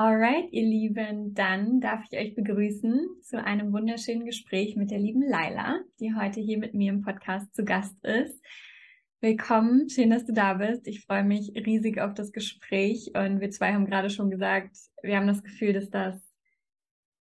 Alright, ihr Lieben, dann darf ich euch begrüßen zu einem wunderschönen Gespräch mit der lieben Laila, die heute hier mit mir im Podcast zu Gast ist. Willkommen, schön, dass du da bist. Ich freue mich riesig auf das Gespräch und wir zwei haben gerade schon gesagt, wir haben das Gefühl, dass das,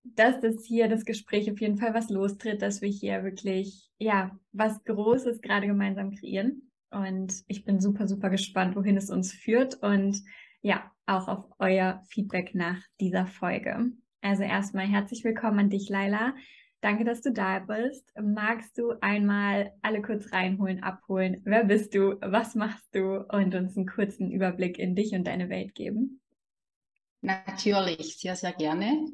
dass das hier das Gespräch auf jeden Fall was lostritt, dass wir hier wirklich, ja, was Großes gerade gemeinsam kreieren. Und ich bin super, super gespannt, wohin es uns führt und ja, auch auf euer Feedback nach dieser Folge. Also erstmal herzlich willkommen an dich, Laila. Danke, dass du da bist. Magst du einmal alle kurz reinholen, abholen? Wer bist du? Was machst du? Und uns einen kurzen Überblick in dich und deine Welt geben? Natürlich, sehr, sehr gerne.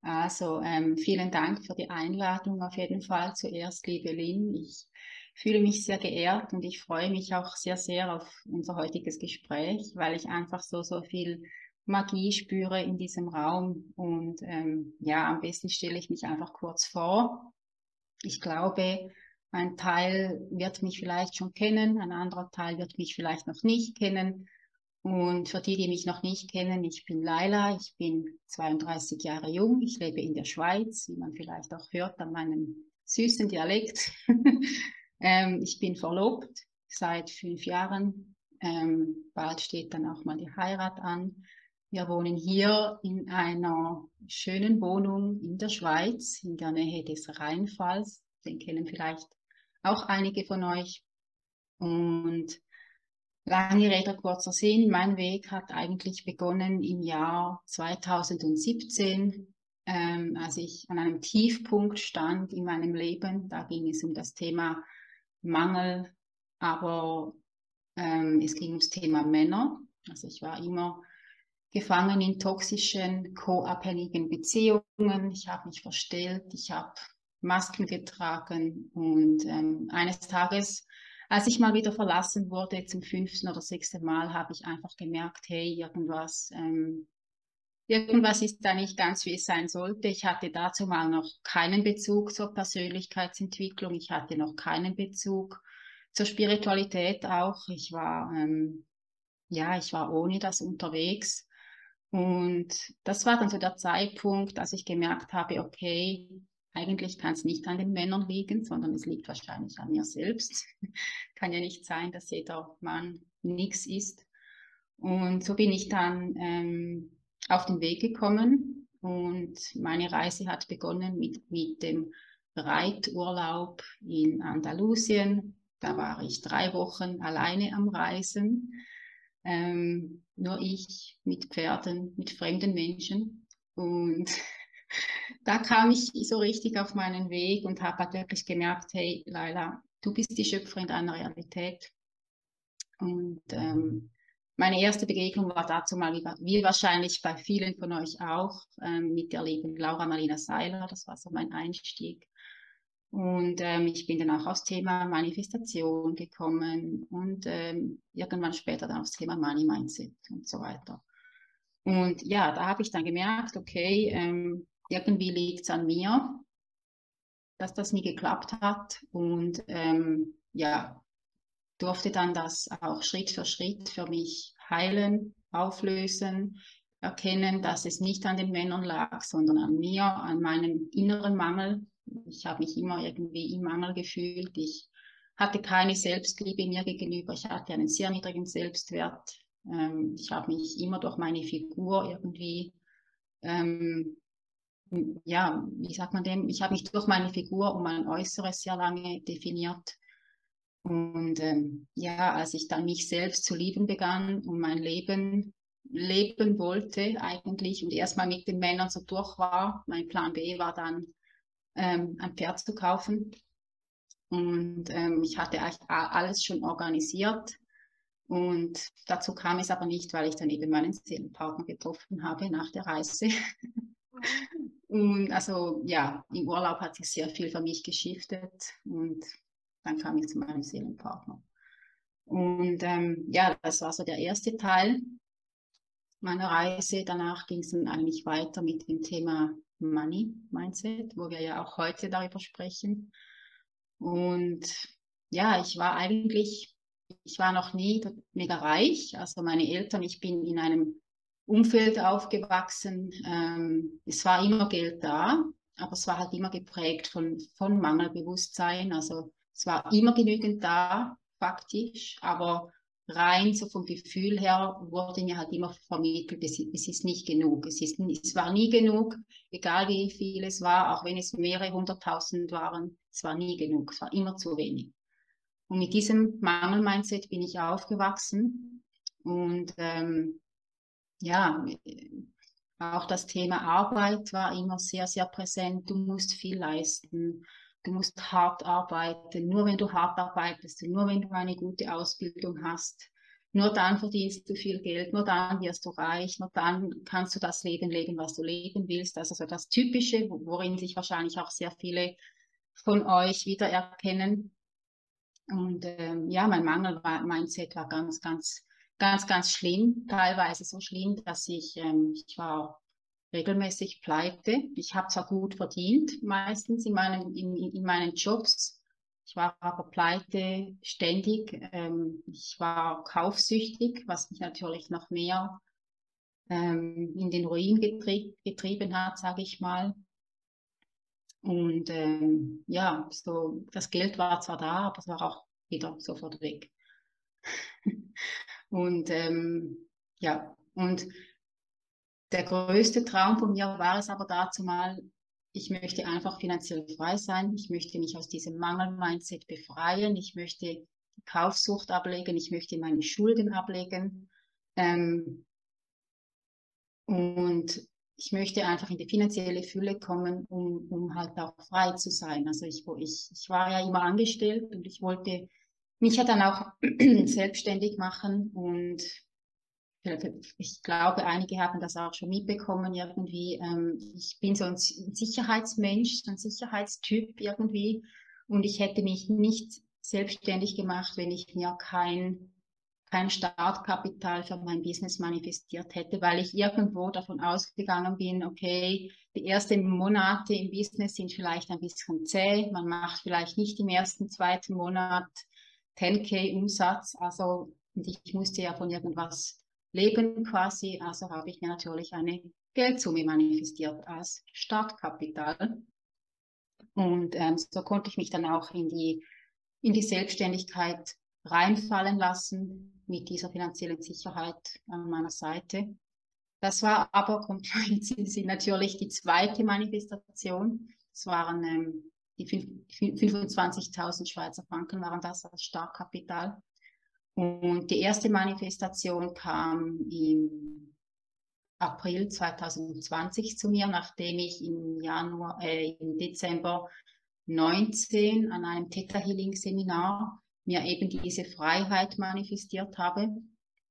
Also ähm, vielen Dank für die Einladung auf jeden Fall. Zuerst, liebe Lynn, ich fühle mich sehr geehrt und ich freue mich auch sehr, sehr auf unser heutiges Gespräch, weil ich einfach so, so viel Magie spüre in diesem Raum. Und ähm, ja, am besten stelle ich mich einfach kurz vor. Ich glaube, ein Teil wird mich vielleicht schon kennen, ein anderer Teil wird mich vielleicht noch nicht kennen. Und für die, die mich noch nicht kennen, ich bin Laila, ich bin 32 Jahre jung, ich lebe in der Schweiz, wie man vielleicht auch hört an meinem süßen Dialekt. Ähm, ich bin verlobt seit fünf Jahren. Ähm, bald steht dann auch mal die Heirat an. Wir wohnen hier in einer schönen Wohnung in der Schweiz, in der Nähe des Rheinfalls. Den kennen vielleicht auch einige von euch. Und lange Rede, kurzer Sinn, mein Weg hat eigentlich begonnen im Jahr 2017, ähm, als ich an einem Tiefpunkt stand in meinem Leben. Da ging es um das Thema Mangel, aber ähm, es ging ums Thema Männer. Also ich war immer gefangen in toxischen, co-abhängigen Beziehungen. Ich habe mich verstellt, ich habe Masken getragen und ähm, eines Tages, als ich mal wieder verlassen wurde, zum fünften oder sechsten Mal, habe ich einfach gemerkt, hey, irgendwas ähm, irgendwas ist da nicht ganz, wie es sein sollte. Ich hatte dazu mal noch keinen Bezug zur Persönlichkeitsentwicklung. Ich hatte noch keinen Bezug zur Spiritualität auch. Ich war, ähm, ja, ich war ohne das unterwegs. Und das war dann so der Zeitpunkt, als ich gemerkt habe, okay, eigentlich kann es nicht an den Männern liegen, sondern es liegt wahrscheinlich an mir selbst. kann ja nicht sein, dass jeder Mann nichts ist. Und so bin ich dann ähm, auf den Weg gekommen und meine Reise hat begonnen mit, mit dem Reiturlaub in Andalusien. Da war ich drei Wochen alleine am Reisen. Ähm, nur ich mit Pferden, mit fremden Menschen. Und da kam ich so richtig auf meinen Weg und habe halt wirklich gemerkt, hey Laila, du bist die Schöpferin deiner Realität. Und ähm, meine erste Begegnung war dazu mal, wie, wie wahrscheinlich bei vielen von euch auch, ähm, mit der lieben Laura Marina Seiler. Das war so mein Einstieg. Und ähm, ich bin dann auch aufs Thema Manifestation gekommen und ähm, irgendwann später dann aufs Thema Money Mindset und so weiter. Und ja, da habe ich dann gemerkt, okay, ähm, irgendwie liegt es an mir, dass das nie geklappt hat. Und ähm, ja, durfte dann das auch Schritt für Schritt für mich heilen, auflösen, erkennen, dass es nicht an den Männern lag, sondern an mir, an meinem inneren Mangel. Ich habe mich immer irgendwie im Mangel gefühlt. Ich hatte keine Selbstliebe mir gegenüber. Ich hatte einen sehr niedrigen Selbstwert. Ähm, ich habe mich immer durch meine Figur irgendwie, ähm, ja, wie sagt man dem? Ich habe mich durch meine Figur und mein Äußeres sehr lange definiert. Und ähm, ja, als ich dann mich selbst zu lieben begann und mein Leben leben wollte eigentlich und erstmal mit den Männern so durch war, mein Plan B war dann ähm, ein Pferd zu kaufen. Und ähm, ich hatte alles schon organisiert. Und dazu kam es aber nicht, weil ich dann eben meinen Seelenpartner getroffen habe nach der Reise. und also ja, im Urlaub hat sich sehr viel für mich geschiftet und dann kam ich zu meinem Seelenpartner. Und ähm, ja, das war so der erste Teil meiner Reise. Danach ging es dann eigentlich weiter mit dem Thema Money Mindset, wo wir ja auch heute darüber sprechen. Und ja, ich war eigentlich, ich war noch nie mega reich. Also meine Eltern, ich bin in einem Umfeld aufgewachsen. Ähm, es war immer Geld da, aber es war halt immer geprägt von, von Mangelbewusstsein. Also es war immer genügend da, faktisch, aber rein so vom Gefühl her wurde mir halt immer vermittelt, es, es ist nicht genug. Es, ist, es war nie genug, egal wie viel es war, auch wenn es mehrere hunderttausend waren, es war nie genug, es war immer zu wenig. Und mit diesem Mangel-Mindset bin ich aufgewachsen und ähm, ja, auch das Thema Arbeit war immer sehr, sehr präsent. Du musst viel leisten, du musst hart arbeiten. Nur wenn du hart arbeitest, nur wenn du eine gute Ausbildung hast, nur dann verdienst du viel Geld, nur dann wirst du reich, nur dann kannst du das Leben leben, was du leben willst. Also so das Typische, worin sich wahrscheinlich auch sehr viele von euch wiedererkennen. Und ähm, ja, mein Mangel-Mindset war ganz, ganz ganz, ganz schlimm, teilweise so schlimm, dass ich, ähm, ich war regelmäßig pleite. Ich habe zwar gut verdient, meistens in meinen, in, in meinen Jobs. Ich war aber pleite ständig. Ähm, ich war kaufsüchtig, was mich natürlich noch mehr ähm, in den Ruin getrie getrieben hat, sage ich mal. Und ähm, ja, so das Geld war zwar da, aber es war auch wieder sofort weg. Und ja, und der größte Traum von mir war es aber dazu mal, ich möchte einfach finanziell frei sein, ich möchte mich aus diesem Mangel-Mindset befreien, ich möchte die Kaufsucht ablegen, ich möchte meine Schulden ablegen. Ähm, und ich möchte einfach in die finanzielle Fülle kommen, um, um halt auch frei zu sein. Also ich, ich, ich war ja immer angestellt und ich wollte mich ja dann auch selbstständig machen und ich glaube, einige haben das auch schon mitbekommen irgendwie. Ähm, ich bin so ein Sicherheitsmensch, so ein Sicherheitstyp irgendwie. Und ich hätte mich nicht selbstständig gemacht, wenn ich mir kein, kein Startkapital für mein Business manifestiert hätte, weil ich irgendwo davon ausgegangen bin, okay, die ersten Monate im Business sind vielleicht ein bisschen zäh, man macht vielleicht nicht im ersten, zweiten Monat 10k Umsatz, also ich musste ja von irgendwas leben quasi, also habe ich mir natürlich eine Geldsumme manifestiert als Startkapital. Und ähm, so konnte ich mich dann auch in die, in die Selbstständigkeit reinfallen lassen mit dieser finanziellen Sicherheit an meiner Seite. Das war aber, kommt sind natürlich die zweite Manifestation. Das waren ähm, die 25.000 Schweizer Franken waren das als Startkapital. Und die erste Manifestation kam im April 2020 zu mir, nachdem ich im Januar, äh, im Dezember 19 an einem Theta Healing Seminar mir eben diese Freiheit manifestiert habe.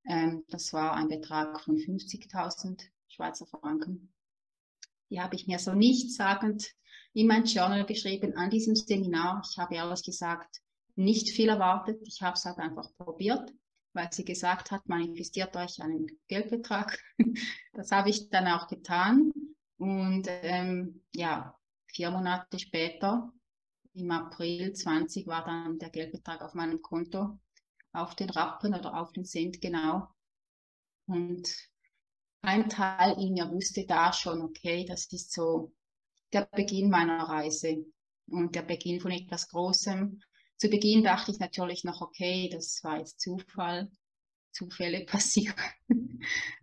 Ähm, das war ein Betrag von 50.000 Schweizer Franken. Die habe ich mir so nichtssagend in mein Journal geschrieben an diesem Seminar. Ich habe ehrlich gesagt nicht viel erwartet. Ich habe es halt einfach probiert, weil sie gesagt hat, manifestiert euch einen Geldbetrag. das habe ich dann auch getan. Und ähm, ja, vier Monate später, im April 20, war dann der Geldbetrag auf meinem Konto, auf den Rappen oder auf den Cent genau. Und ein Teil in mir wusste da schon, okay, das ist so der Beginn meiner Reise und der Beginn von etwas Großem. Zu Beginn dachte ich natürlich noch, okay, das war jetzt Zufall, Zufälle passieren.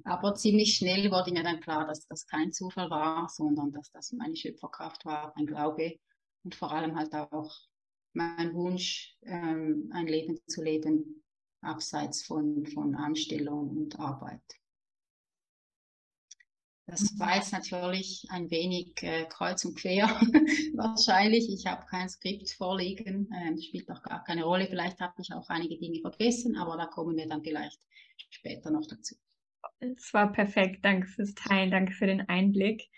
Aber ziemlich schnell wurde mir dann klar, dass das kein Zufall war, sondern dass das meine Schöpferkraft war, mein Glaube und vor allem halt auch mein Wunsch, ähm, ein Leben zu leben, abseits von, von Anstellung und Arbeit. Das war jetzt natürlich ein wenig äh, kreuz und quer wahrscheinlich. Ich habe kein Skript vorliegen, ähm, spielt auch gar keine Rolle. Vielleicht habe ich auch einige Dinge vergessen, aber da kommen wir dann vielleicht später noch dazu. Es war perfekt. Danke fürs Teilen, danke für den Einblick.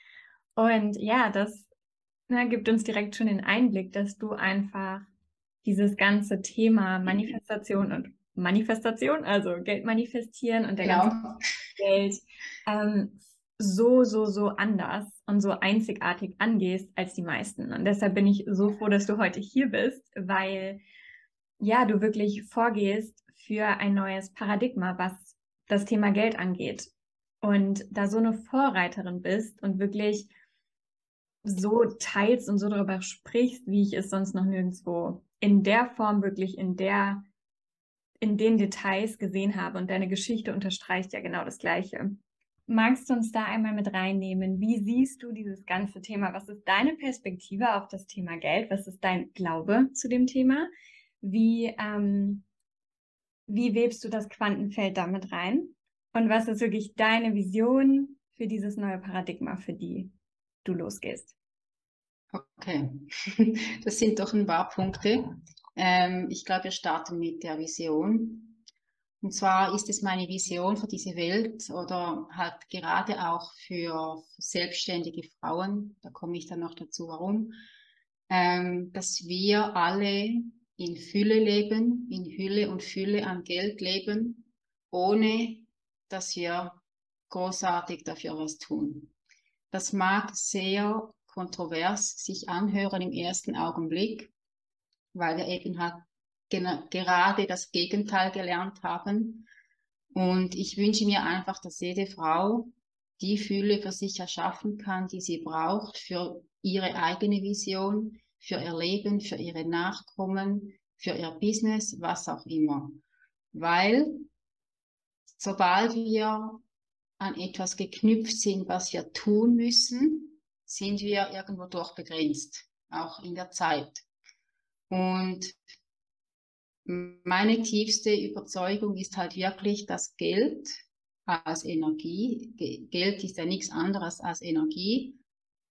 Und ja, das na, gibt uns direkt schon den Einblick, dass du einfach dieses ganze Thema Manifestation und Manifestation, also Geld manifestieren und der genau. ganze Geld ähm, so, so, so anders und so einzigartig angehst als die meisten. Und deshalb bin ich so froh, dass du heute hier bist, weil ja, du wirklich vorgehst für ein neues Paradigma, was das Thema Geld angeht. und da so eine Vorreiterin bist und wirklich so teilst und so darüber sprichst, wie ich es sonst noch nirgendwo in der Form wirklich in der in den Details gesehen habe und deine Geschichte unterstreicht ja genau das gleiche. Magst du uns da einmal mit reinnehmen? Wie siehst du dieses ganze Thema? Was ist deine Perspektive auf das Thema Geld? Was ist dein Glaube zu dem Thema? Wie, ähm, wie webst du das Quantenfeld damit rein? Und was ist wirklich deine Vision für dieses neue Paradigma, für die du losgehst? Okay, das sind doch ein paar Punkte. Ähm, ich glaube, wir starten mit der Vision. Und zwar ist es meine Vision für diese Welt oder halt gerade auch für selbstständige Frauen, da komme ich dann noch dazu, warum, ähm, dass wir alle in Fülle leben, in Hülle und Fülle an Geld leben, ohne dass wir großartig dafür was tun. Das mag sehr kontrovers sich anhören im ersten Augenblick, weil wir eben halt gerade das Gegenteil gelernt haben. Und ich wünsche mir einfach, dass jede Frau die Fühle für sich erschaffen kann, die sie braucht für ihre eigene Vision, für ihr Leben, für ihre Nachkommen, für ihr Business, was auch immer. Weil sobald wir an etwas geknüpft sind, was wir tun müssen, sind wir irgendwo durch begrenzt, auch in der Zeit. Und meine tiefste Überzeugung ist halt wirklich, dass Geld als Energie, Geld ist ja nichts anderes als Energie,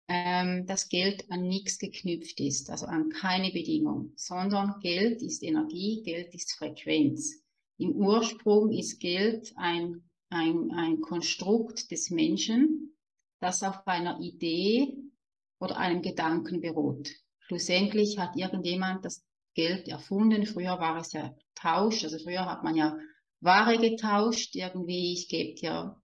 ähm, dass Geld an nichts geknüpft ist, also an keine Bedingung, sondern Geld ist Energie, Geld ist Frequenz. Im Ursprung ist Geld ein, ein, ein Konstrukt des Menschen, das auf einer Idee oder einem Gedanken beruht. Schlussendlich hat irgendjemand das Geld erfunden. Früher war es ja Tausch, also früher hat man ja Ware getauscht, irgendwie, ich gebe dir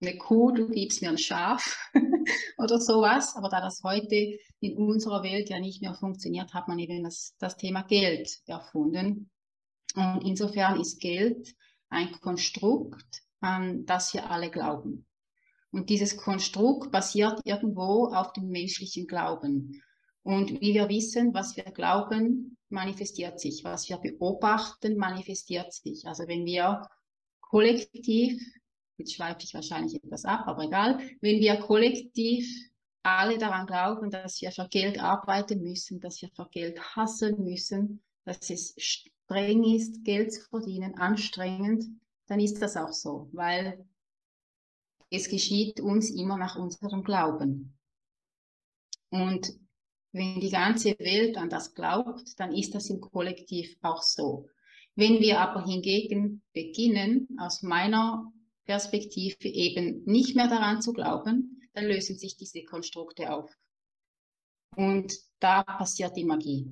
eine Kuh, du gibst mir ein Schaf oder sowas. Aber da das heute in unserer Welt ja nicht mehr funktioniert, hat man eben das, das Thema Geld erfunden. Und insofern ist Geld ein Konstrukt, an das wir alle glauben. Und dieses Konstrukt basiert irgendwo auf dem menschlichen Glauben. Und wie wir wissen, was wir glauben, manifestiert sich. Was wir beobachten, manifestiert sich. Also wenn wir kollektiv, jetzt schweife ich wahrscheinlich etwas ab, aber egal, wenn wir kollektiv alle daran glauben, dass wir für Geld arbeiten müssen, dass wir für Geld hassen müssen, dass es streng ist, Geld zu verdienen, anstrengend, dann ist das auch so, weil es geschieht uns immer nach unserem Glauben. Und wenn die ganze Welt an das glaubt, dann ist das im Kollektiv auch so. Wenn wir aber hingegen beginnen, aus meiner Perspektive eben nicht mehr daran zu glauben, dann lösen sich diese Konstrukte auf. Und da passiert die Magie.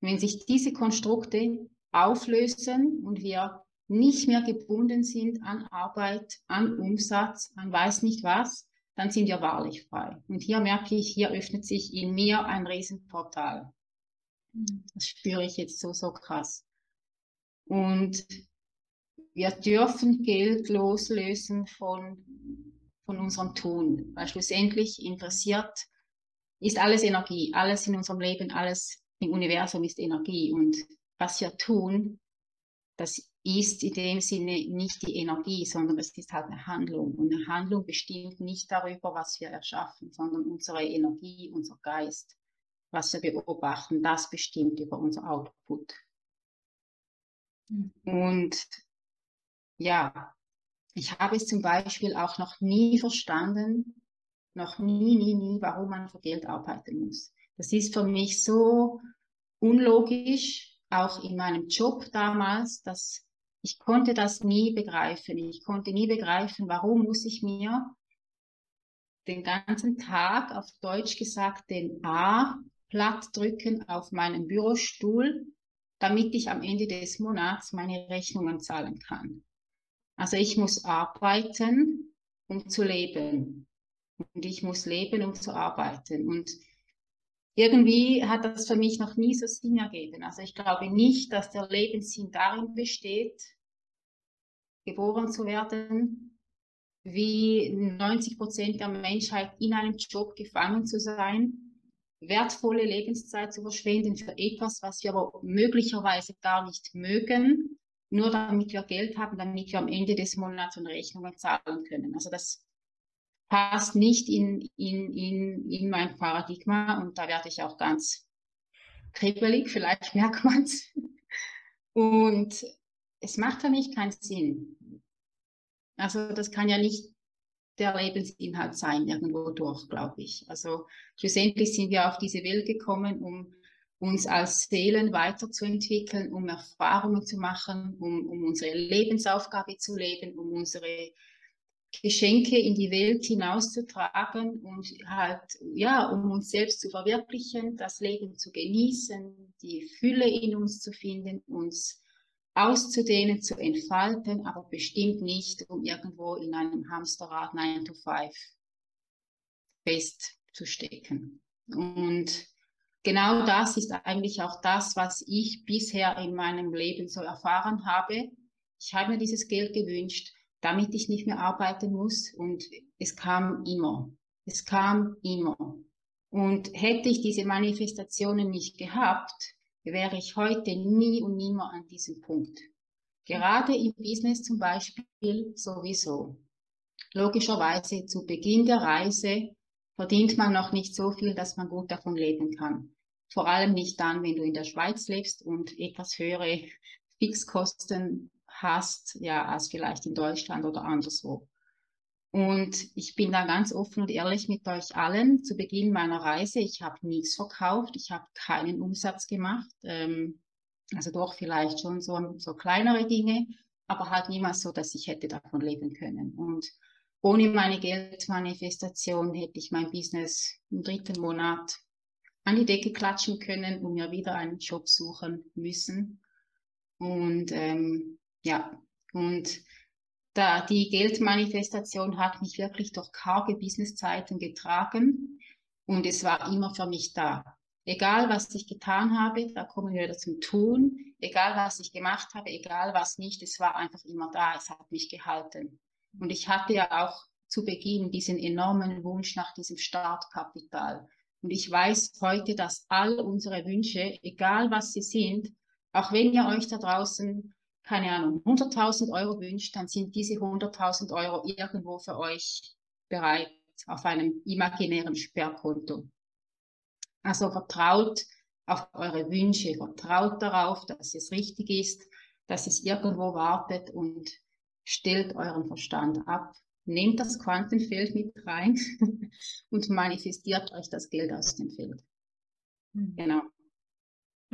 Wenn sich diese Konstrukte auflösen und wir nicht mehr gebunden sind an Arbeit, an Umsatz, an weiß nicht was, dann sind wir wahrlich frei. Und hier merke ich, hier öffnet sich in mir ein Riesenportal. Mhm. Das spüre ich jetzt so, so krass. Und wir dürfen Geld loslösen von, von unserem Tun, weil schlussendlich interessiert ist alles Energie, alles in unserem Leben, alles im Universum ist Energie. Und was wir tun, das ist in dem Sinne nicht die Energie, sondern es ist halt eine Handlung. Und eine Handlung bestimmt nicht darüber, was wir erschaffen, sondern unsere Energie, unser Geist, was wir beobachten, das bestimmt über unser Output. Mhm. Und ja, ich habe es zum Beispiel auch noch nie verstanden, noch nie, nie, nie, warum man für Geld arbeiten muss. Das ist für mich so unlogisch, auch in meinem Job damals, dass ich konnte das nie begreifen. Ich konnte nie begreifen, warum muss ich mir den ganzen Tag, auf Deutsch gesagt, den A platt drücken auf meinem Bürostuhl, damit ich am Ende des Monats meine Rechnungen zahlen kann. Also ich muss arbeiten, um zu leben. Und ich muss leben, um zu arbeiten. Und irgendwie hat das für mich noch nie so Sinn ergeben. Also ich glaube nicht, dass der Lebenssinn darin besteht, geboren zu werden, wie 90 Prozent der Menschheit in einem Job gefangen zu sein, wertvolle Lebenszeit zu verschwenden für etwas, was wir aber möglicherweise gar nicht mögen, nur damit wir Geld haben, damit wir am Ende des Monats eine Rechnungen zahlen können. Also das passt nicht in, in, in, in mein Paradigma und da werde ich auch ganz kribbelig, vielleicht merkt man es. Und es macht für mich keinen Sinn. Also das kann ja nicht der Lebensinhalt sein, irgendwo durch, glaube ich. Also schlussendlich sind wir auf diese Welt gekommen, um uns als Seelen weiterzuentwickeln, um Erfahrungen zu machen, um, um unsere Lebensaufgabe zu leben, um unsere Geschenke in die Welt hinauszutragen und halt, ja, um uns selbst zu verwirklichen, das Leben zu genießen, die Fülle in uns zu finden, uns auszudehnen, zu entfalten, aber bestimmt nicht, um irgendwo in einem Hamsterrad 9 to 5 festzustecken. Und genau das ist eigentlich auch das, was ich bisher in meinem Leben so erfahren habe. Ich habe mir dieses Geld gewünscht, damit ich nicht mehr arbeiten muss und es kam immer. Es kam immer. Und hätte ich diese Manifestationen nicht gehabt, wäre ich heute nie und nimmer an diesem Punkt. Gerade im Business zum Beispiel sowieso. Logischerweise zu Beginn der Reise verdient man noch nicht so viel, dass man gut davon leben kann. Vor allem nicht dann, wenn du in der Schweiz lebst und etwas höhere Fixkosten hast, ja, als vielleicht in Deutschland oder anderswo. Und ich bin da ganz offen und ehrlich mit euch allen. Zu Beginn meiner Reise, ich habe nichts verkauft, ich habe keinen Umsatz gemacht. Ähm, also doch vielleicht schon so, so kleinere Dinge, aber halt niemals so, dass ich hätte davon leben können. Und ohne meine Geldmanifestation hätte ich mein Business im dritten Monat an die Decke klatschen können und mir wieder einen Job suchen müssen. Und ähm, ja, und da die Geldmanifestation hat mich wirklich durch karge Businesszeiten getragen und es war immer für mich da. Egal was ich getan habe, da kommen wir wieder zum Tun. Egal was ich gemacht habe, egal was nicht, es war einfach immer da. Es hat mich gehalten. Und ich hatte ja auch zu Beginn diesen enormen Wunsch nach diesem Startkapital. Und ich weiß heute, dass all unsere Wünsche, egal was sie sind, auch wenn ihr euch da draußen keine Ahnung, 100.000 Euro wünscht, dann sind diese 100.000 Euro irgendwo für euch bereit auf einem imaginären Sperrkonto. Also vertraut auf eure Wünsche, vertraut darauf, dass es richtig ist, dass es irgendwo wartet und stellt euren Verstand ab. Nehmt das Quantenfeld mit rein und manifestiert euch das Geld aus dem Feld. Mhm. Genau.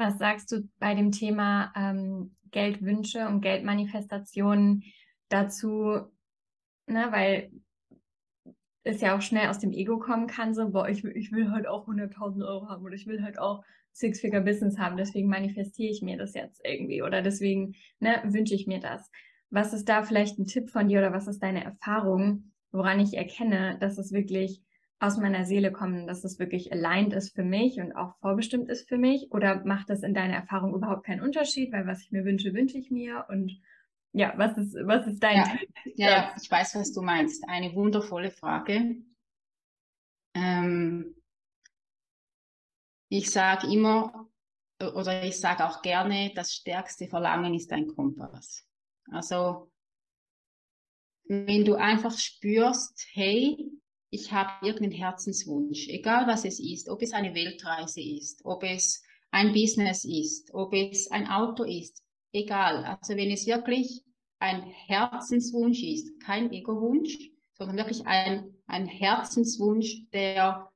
Was sagst du bei dem Thema ähm, Geldwünsche und Geldmanifestationen dazu, ne, weil es ja auch schnell aus dem Ego kommen kann, so, boah, ich, ich will halt auch 100.000 Euro haben oder ich will halt auch Six-Figure-Business haben, deswegen manifestiere ich mir das jetzt irgendwie oder deswegen ne, wünsche ich mir das. Was ist da vielleicht ein Tipp von dir oder was ist deine Erfahrung, woran ich erkenne, dass es wirklich aus meiner Seele kommen, dass es wirklich aligned ist für mich und auch vorbestimmt ist für mich? Oder macht das in deiner Erfahrung überhaupt keinen Unterschied? Weil was ich mir wünsche, wünsche ich mir. Und ja, was ist, was ist dein ja, Ja, ja, ich weiß, was du meinst. Eine wundervolle Frage. Ähm, ich sage immer, oder ich sage auch gerne, das stärkste Verlangen ist ein Kompass. Also, wenn du einfach spürst, hey, ich habe irgendeinen Herzenswunsch, egal was es ist, ob es eine Weltreise ist, ob es ein Business ist, ob es ein Auto ist, egal. Also wenn es wirklich ein Herzenswunsch ist, kein Ego-Wunsch, sondern wirklich ein, ein Herzenswunsch, der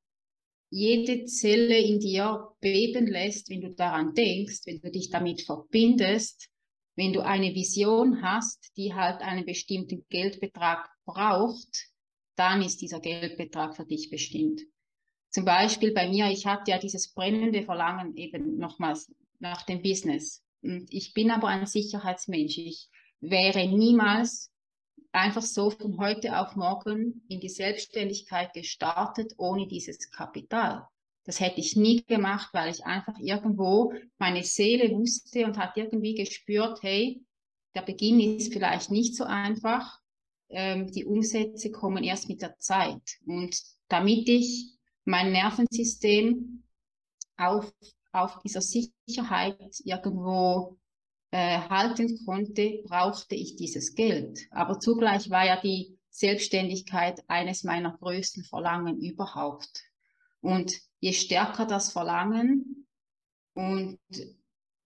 jede Zelle in dir beben lässt, wenn du daran denkst, wenn du dich damit verbindest, wenn du eine Vision hast, die halt einen bestimmten Geldbetrag braucht, dann ist dieser Geldbetrag für dich bestimmt. Zum Beispiel bei mir, ich hatte ja dieses brennende Verlangen eben nochmals nach dem Business. Und ich bin aber ein Sicherheitsmensch. Ich wäre niemals einfach so von heute auf morgen in die Selbstständigkeit gestartet ohne dieses Kapital. Das hätte ich nie gemacht, weil ich einfach irgendwo meine Seele wusste und hat irgendwie gespürt, hey, der Beginn ist vielleicht nicht so einfach, ähm, die Umsätze kommen erst mit der Zeit. Und damit ich mein Nervensystem auf, auf dieser Sicherheit irgendwo äh, halten konnte, brauchte ich dieses Geld. Aber zugleich war ja die Selbstständigkeit eines meiner größten Verlangen überhaupt. Und je stärker das Verlangen und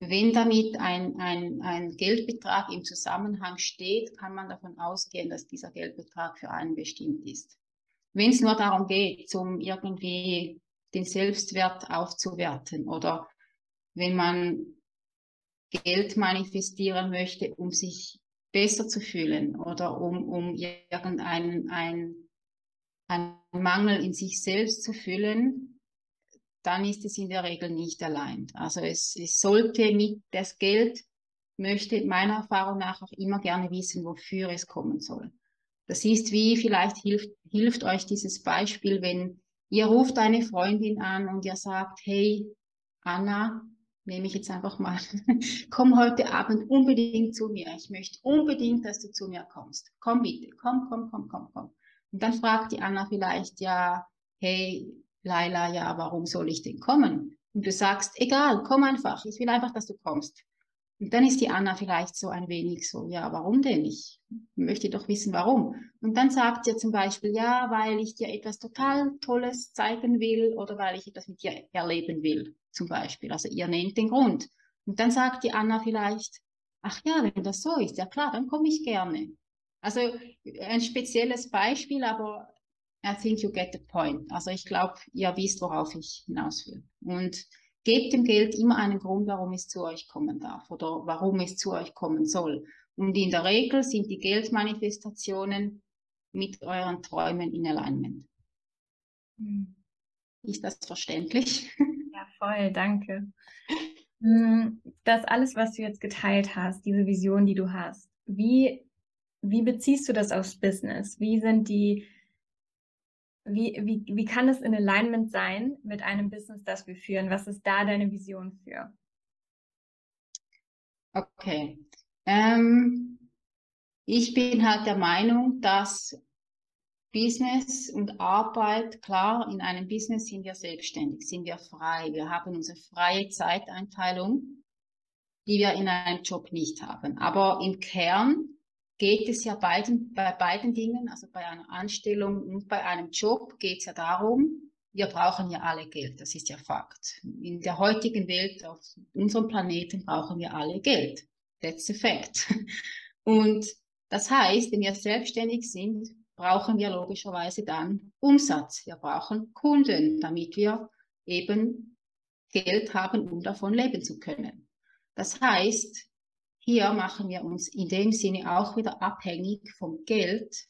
wenn damit ein, ein, ein Geldbetrag im Zusammenhang steht, kann man davon ausgehen, dass dieser Geldbetrag für einen bestimmt ist. Wenn es nur darum geht, um irgendwie den Selbstwert aufzuwerten oder wenn man Geld manifestieren möchte, um sich besser zu fühlen oder um, um irgendeinen ein, einen Mangel in sich selbst zu füllen, dann ist es in der Regel nicht allein. Also es, es sollte mit das Geld möchte meiner Erfahrung nach auch immer gerne wissen, wofür es kommen soll. Das ist wie, vielleicht hilft, hilft euch dieses Beispiel, wenn ihr ruft eine Freundin an und ihr sagt, hey, Anna, nehme ich jetzt einfach mal, komm heute Abend unbedingt zu mir. Ich möchte unbedingt, dass du zu mir kommst. Komm bitte, komm, komm, komm, komm, komm. Und dann fragt die Anna vielleicht, ja, hey, Laila, ja, warum soll ich denn kommen? Und du sagst, egal, komm einfach. Ich will einfach, dass du kommst. Und dann ist die Anna vielleicht so ein wenig so, ja, warum denn? Ich möchte doch wissen, warum. Und dann sagt sie zum Beispiel, ja, weil ich dir etwas total Tolles zeigen will oder weil ich etwas mit dir erleben will, zum Beispiel. Also ihr nennt den Grund. Und dann sagt die Anna vielleicht, ach ja, wenn das so ist, ja klar, dann komme ich gerne. Also ein spezielles Beispiel, aber I think you get the point. Also ich glaube, ihr wisst, worauf ich hinaus will. Und Gebt dem Geld immer einen Grund, warum es zu euch kommen darf oder warum es zu euch kommen soll. Und in der Regel sind die Geldmanifestationen mit euren Träumen in Alignment. Hm. Ist das verständlich? Ja, voll, danke. Hm, das alles, was du jetzt geteilt hast, diese Vision, die du hast, wie, wie beziehst du das aufs Business? Wie sind die wie, wie, wie kann es in Alignment sein mit einem Business, das wir führen? Was ist da deine Vision für? Okay. Ähm, ich bin halt der Meinung, dass Business und Arbeit, klar, in einem Business sind wir selbstständig, sind wir frei. Wir haben unsere freie Zeiteinteilung, die wir in einem Job nicht haben. Aber im Kern geht es ja beiden, bei beiden Dingen, also bei einer Anstellung und bei einem Job, geht es ja darum, wir brauchen ja alle Geld, das ist ja Fakt. In der heutigen Welt, auf unserem Planeten, brauchen wir alle Geld. That's a fact. Und das heißt, wenn wir selbstständig sind, brauchen wir logischerweise dann Umsatz. Wir brauchen Kunden, damit wir eben Geld haben, um davon leben zu können. Das heißt, hier machen wir uns in dem Sinne auch wieder abhängig vom Geld,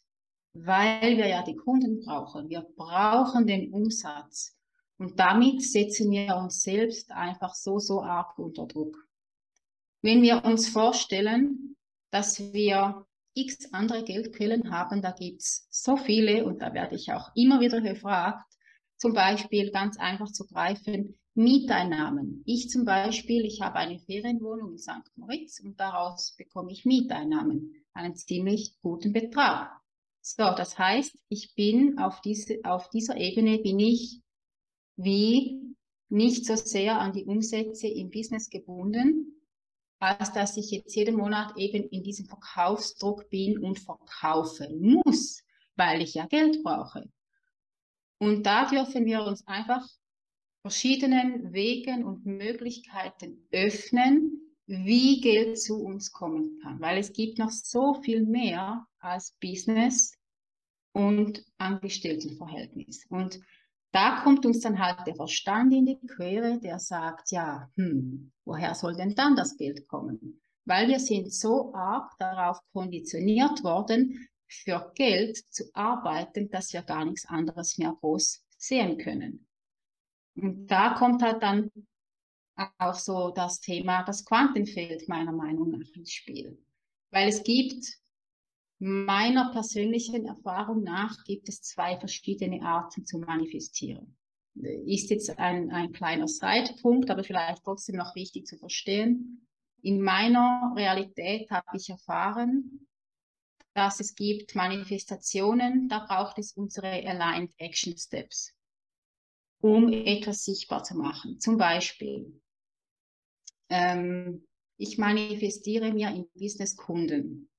weil wir ja die Kunden brauchen. Wir brauchen den Umsatz. Und damit setzen wir uns selbst einfach so, so arg unter Druck. Wenn wir uns vorstellen, dass wir x andere Geldquellen haben, da gibt es so viele und da werde ich auch immer wieder gefragt, zum Beispiel ganz einfach zu greifen, Mieteinnahmen. Ich zum Beispiel, ich habe eine Ferienwohnung in St. Moritz und daraus bekomme ich Mieteinnahmen, einen ziemlich guten Betrag. So, das heißt, ich bin auf, diese, auf dieser Ebene bin ich wie nicht so sehr an die Umsätze im Business gebunden, als dass ich jetzt jeden Monat eben in diesem Verkaufsdruck bin und verkaufen muss, weil ich ja Geld brauche. Und da dürfen wir uns einfach verschiedenen Wegen und Möglichkeiten öffnen, wie Geld zu uns kommen kann. Weil es gibt noch so viel mehr als Business und Angestelltenverhältnis. Und da kommt uns dann halt der Verstand in die Quere, der sagt, ja, hm, woher soll denn dann das Geld kommen? Weil wir sind so arg darauf konditioniert worden, für Geld zu arbeiten, dass wir gar nichts anderes mehr groß sehen können. Und da kommt halt dann auch so das Thema, das Quantenfeld meiner Meinung nach ins Spiel. Weil es gibt, meiner persönlichen Erfahrung nach, gibt es zwei verschiedene Arten zu manifestieren. Ist jetzt ein, ein kleiner Zeitpunkt, aber vielleicht trotzdem noch wichtig zu verstehen. In meiner Realität habe ich erfahren, dass es gibt Manifestationen, da braucht es unsere Aligned Action Steps, um etwas sichtbar zu machen. Zum Beispiel, ähm, ich manifestiere mir im Business Kunden.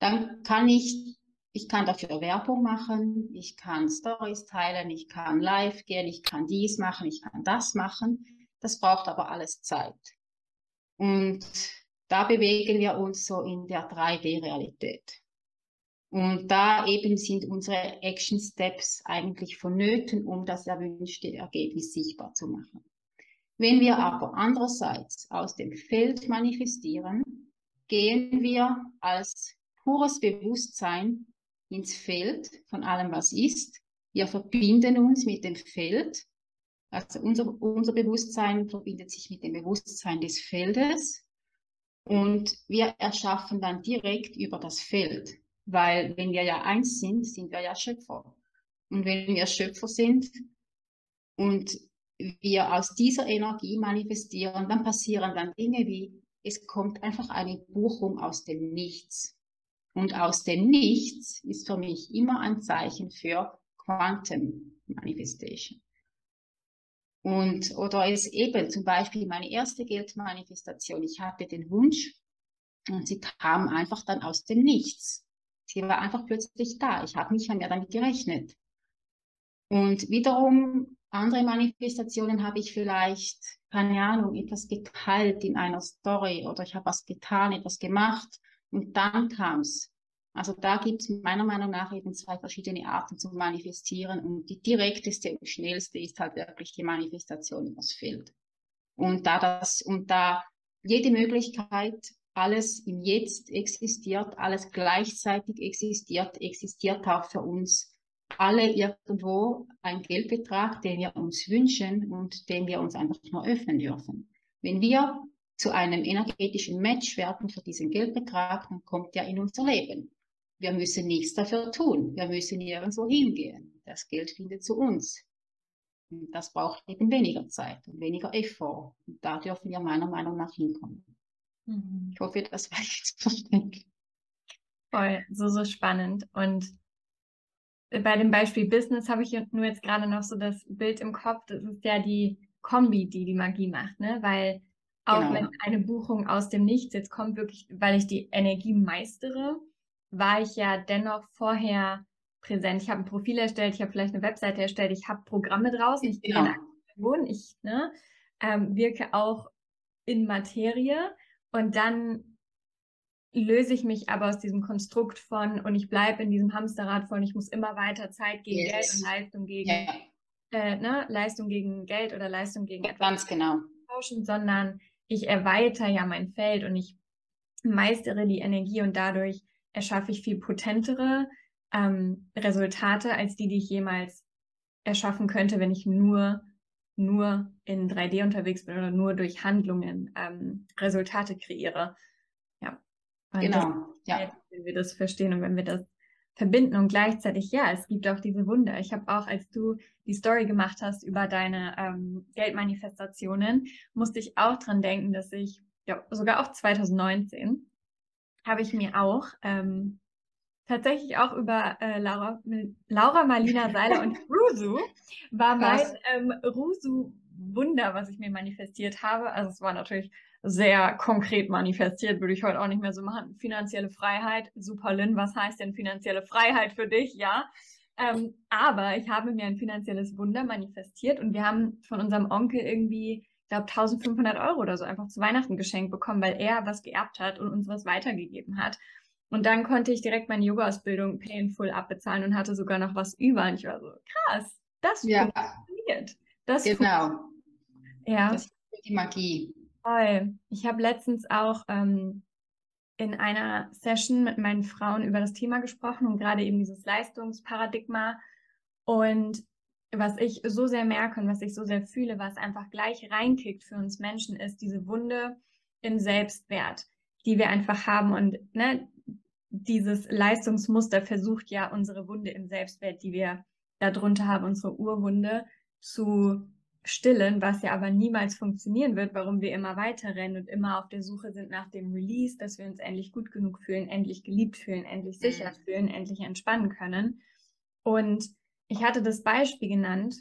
Dann kann ich, ich kann dafür Werbung machen, ich kann Stories teilen, ich kann live gehen, ich kann dies machen, ich kann das machen. Das braucht aber alles Zeit. Und da bewegen wir uns so in der 3D-Realität. Und da eben sind unsere Action Steps eigentlich vonnöten, um das erwünschte Ergebnis sichtbar zu machen. Wenn wir aber andererseits aus dem Feld manifestieren, gehen wir als pures Bewusstsein ins Feld von allem, was ist. Wir verbinden uns mit dem Feld. Also unser, unser Bewusstsein verbindet sich mit dem Bewusstsein des Feldes. Und wir erschaffen dann direkt über das Feld weil wenn wir ja eins sind, sind wir ja Schöpfer. Und wenn wir Schöpfer sind und wir aus dieser Energie manifestieren, dann passieren dann Dinge wie, es kommt einfach eine Buchung aus dem Nichts. Und aus dem Nichts ist für mich immer ein Zeichen für Quantum Manifestation. Und, oder es eben zum Beispiel meine erste Geldmanifestation. Ich hatte den Wunsch und sie kam einfach dann aus dem Nichts. Sie war einfach plötzlich da. Ich habe nicht mehr damit gerechnet. Und wiederum andere Manifestationen habe ich vielleicht, keine Ahnung, etwas geteilt in einer Story oder ich habe was getan, etwas gemacht und dann kam es. Also da gibt es meiner Meinung nach eben zwei verschiedene Arten zu manifestieren und die direkteste und schnellste ist halt wirklich die Manifestation übers Feld. Und da das, und da jede Möglichkeit alles im Jetzt existiert, alles gleichzeitig existiert, existiert auch für uns alle irgendwo ein Geldbetrag, den wir uns wünschen und den wir uns einfach nur öffnen dürfen. Wenn wir zu einem energetischen Match werden für diesen Geldbetrag, dann kommt er in unser Leben. Wir müssen nichts dafür tun. Wir müssen nirgendwo hingehen. Das Geld findet zu uns. Und das braucht eben weniger Zeit und weniger Effort. Und da dürfen wir meiner Meinung nach hinkommen. Mhm. Ich hoffe, das war jetzt verständlich. Voll, so, so spannend. Und bei dem Beispiel Business habe ich nur jetzt gerade noch so das Bild im Kopf. Das ist ja die Kombi, die die Magie macht, ne? Weil auch genau. wenn eine Buchung aus dem Nichts jetzt kommt, wirklich, weil ich die Energie meistere, war ich ja dennoch vorher präsent. Ich habe ein Profil erstellt, ich habe vielleicht eine Webseite erstellt, ich habe Programme draußen, ich bin ja. eine Person, ich ne, ähm, wirke auch in Materie und dann löse ich mich aber aus diesem Konstrukt von und ich bleibe in diesem Hamsterrad von, ich muss immer weiter Zeit gegen yes. Geld und Leistung gegen yeah. äh, ne, Leistung gegen Geld oder Leistung gegen etwas Ganz genau. tauschen, sondern ich erweitere ja mein Feld und ich meistere die Energie und dadurch erschaffe ich viel potentere ähm, Resultate als die, die ich jemals erschaffen könnte, wenn ich nur nur in 3D unterwegs bin oder nur durch Handlungen ähm, Resultate kreiere. Ja. Und genau. ja. Wenn wir das verstehen und wenn wir das verbinden und gleichzeitig, ja, es gibt auch diese Wunder. Ich habe auch, als du die Story gemacht hast über deine ähm, Geldmanifestationen, musste ich auch dran denken, dass ich, ja, sogar auch 2019, habe ich mir auch ähm, tatsächlich auch über äh, Laura, Laura Marlina Seiler und Rusu war mein ähm, Rusu-Wunder, was ich mir manifestiert habe. Also es war natürlich sehr konkret manifestiert, würde ich heute auch nicht mehr so machen. Finanzielle Freiheit, super Lynn, was heißt denn finanzielle Freiheit für dich? Ja. Ähm, aber ich habe mir ein finanzielles Wunder manifestiert und wir haben von unserem Onkel irgendwie, ich glaube, 1500 Euro oder so einfach zu Weihnachten geschenkt bekommen, weil er was geerbt hat und uns was weitergegeben hat. Und dann konnte ich direkt meine Yoga-Ausbildung painful abbezahlen und hatte sogar noch was über. Und ich war so, krass, das ja. funktioniert. Das genau. Ja. Das ist die Magie. Toll. Ich habe letztens auch ähm, in einer Session mit meinen Frauen über das Thema gesprochen und gerade eben dieses Leistungsparadigma. Und was ich so sehr merke und was ich so sehr fühle, was einfach gleich reinkickt für uns Menschen, ist diese Wunde im Selbstwert, die wir einfach haben. Und ne, dieses Leistungsmuster versucht ja unsere Wunde im Selbstwert, die wir darunter haben, unsere Urwunde zu stillen, was ja aber niemals funktionieren wird, warum wir immer weiter rennen und immer auf der Suche sind nach dem Release, dass wir uns endlich gut genug fühlen, endlich geliebt fühlen, endlich sicher mhm. fühlen, endlich entspannen können. Und ich hatte das Beispiel genannt.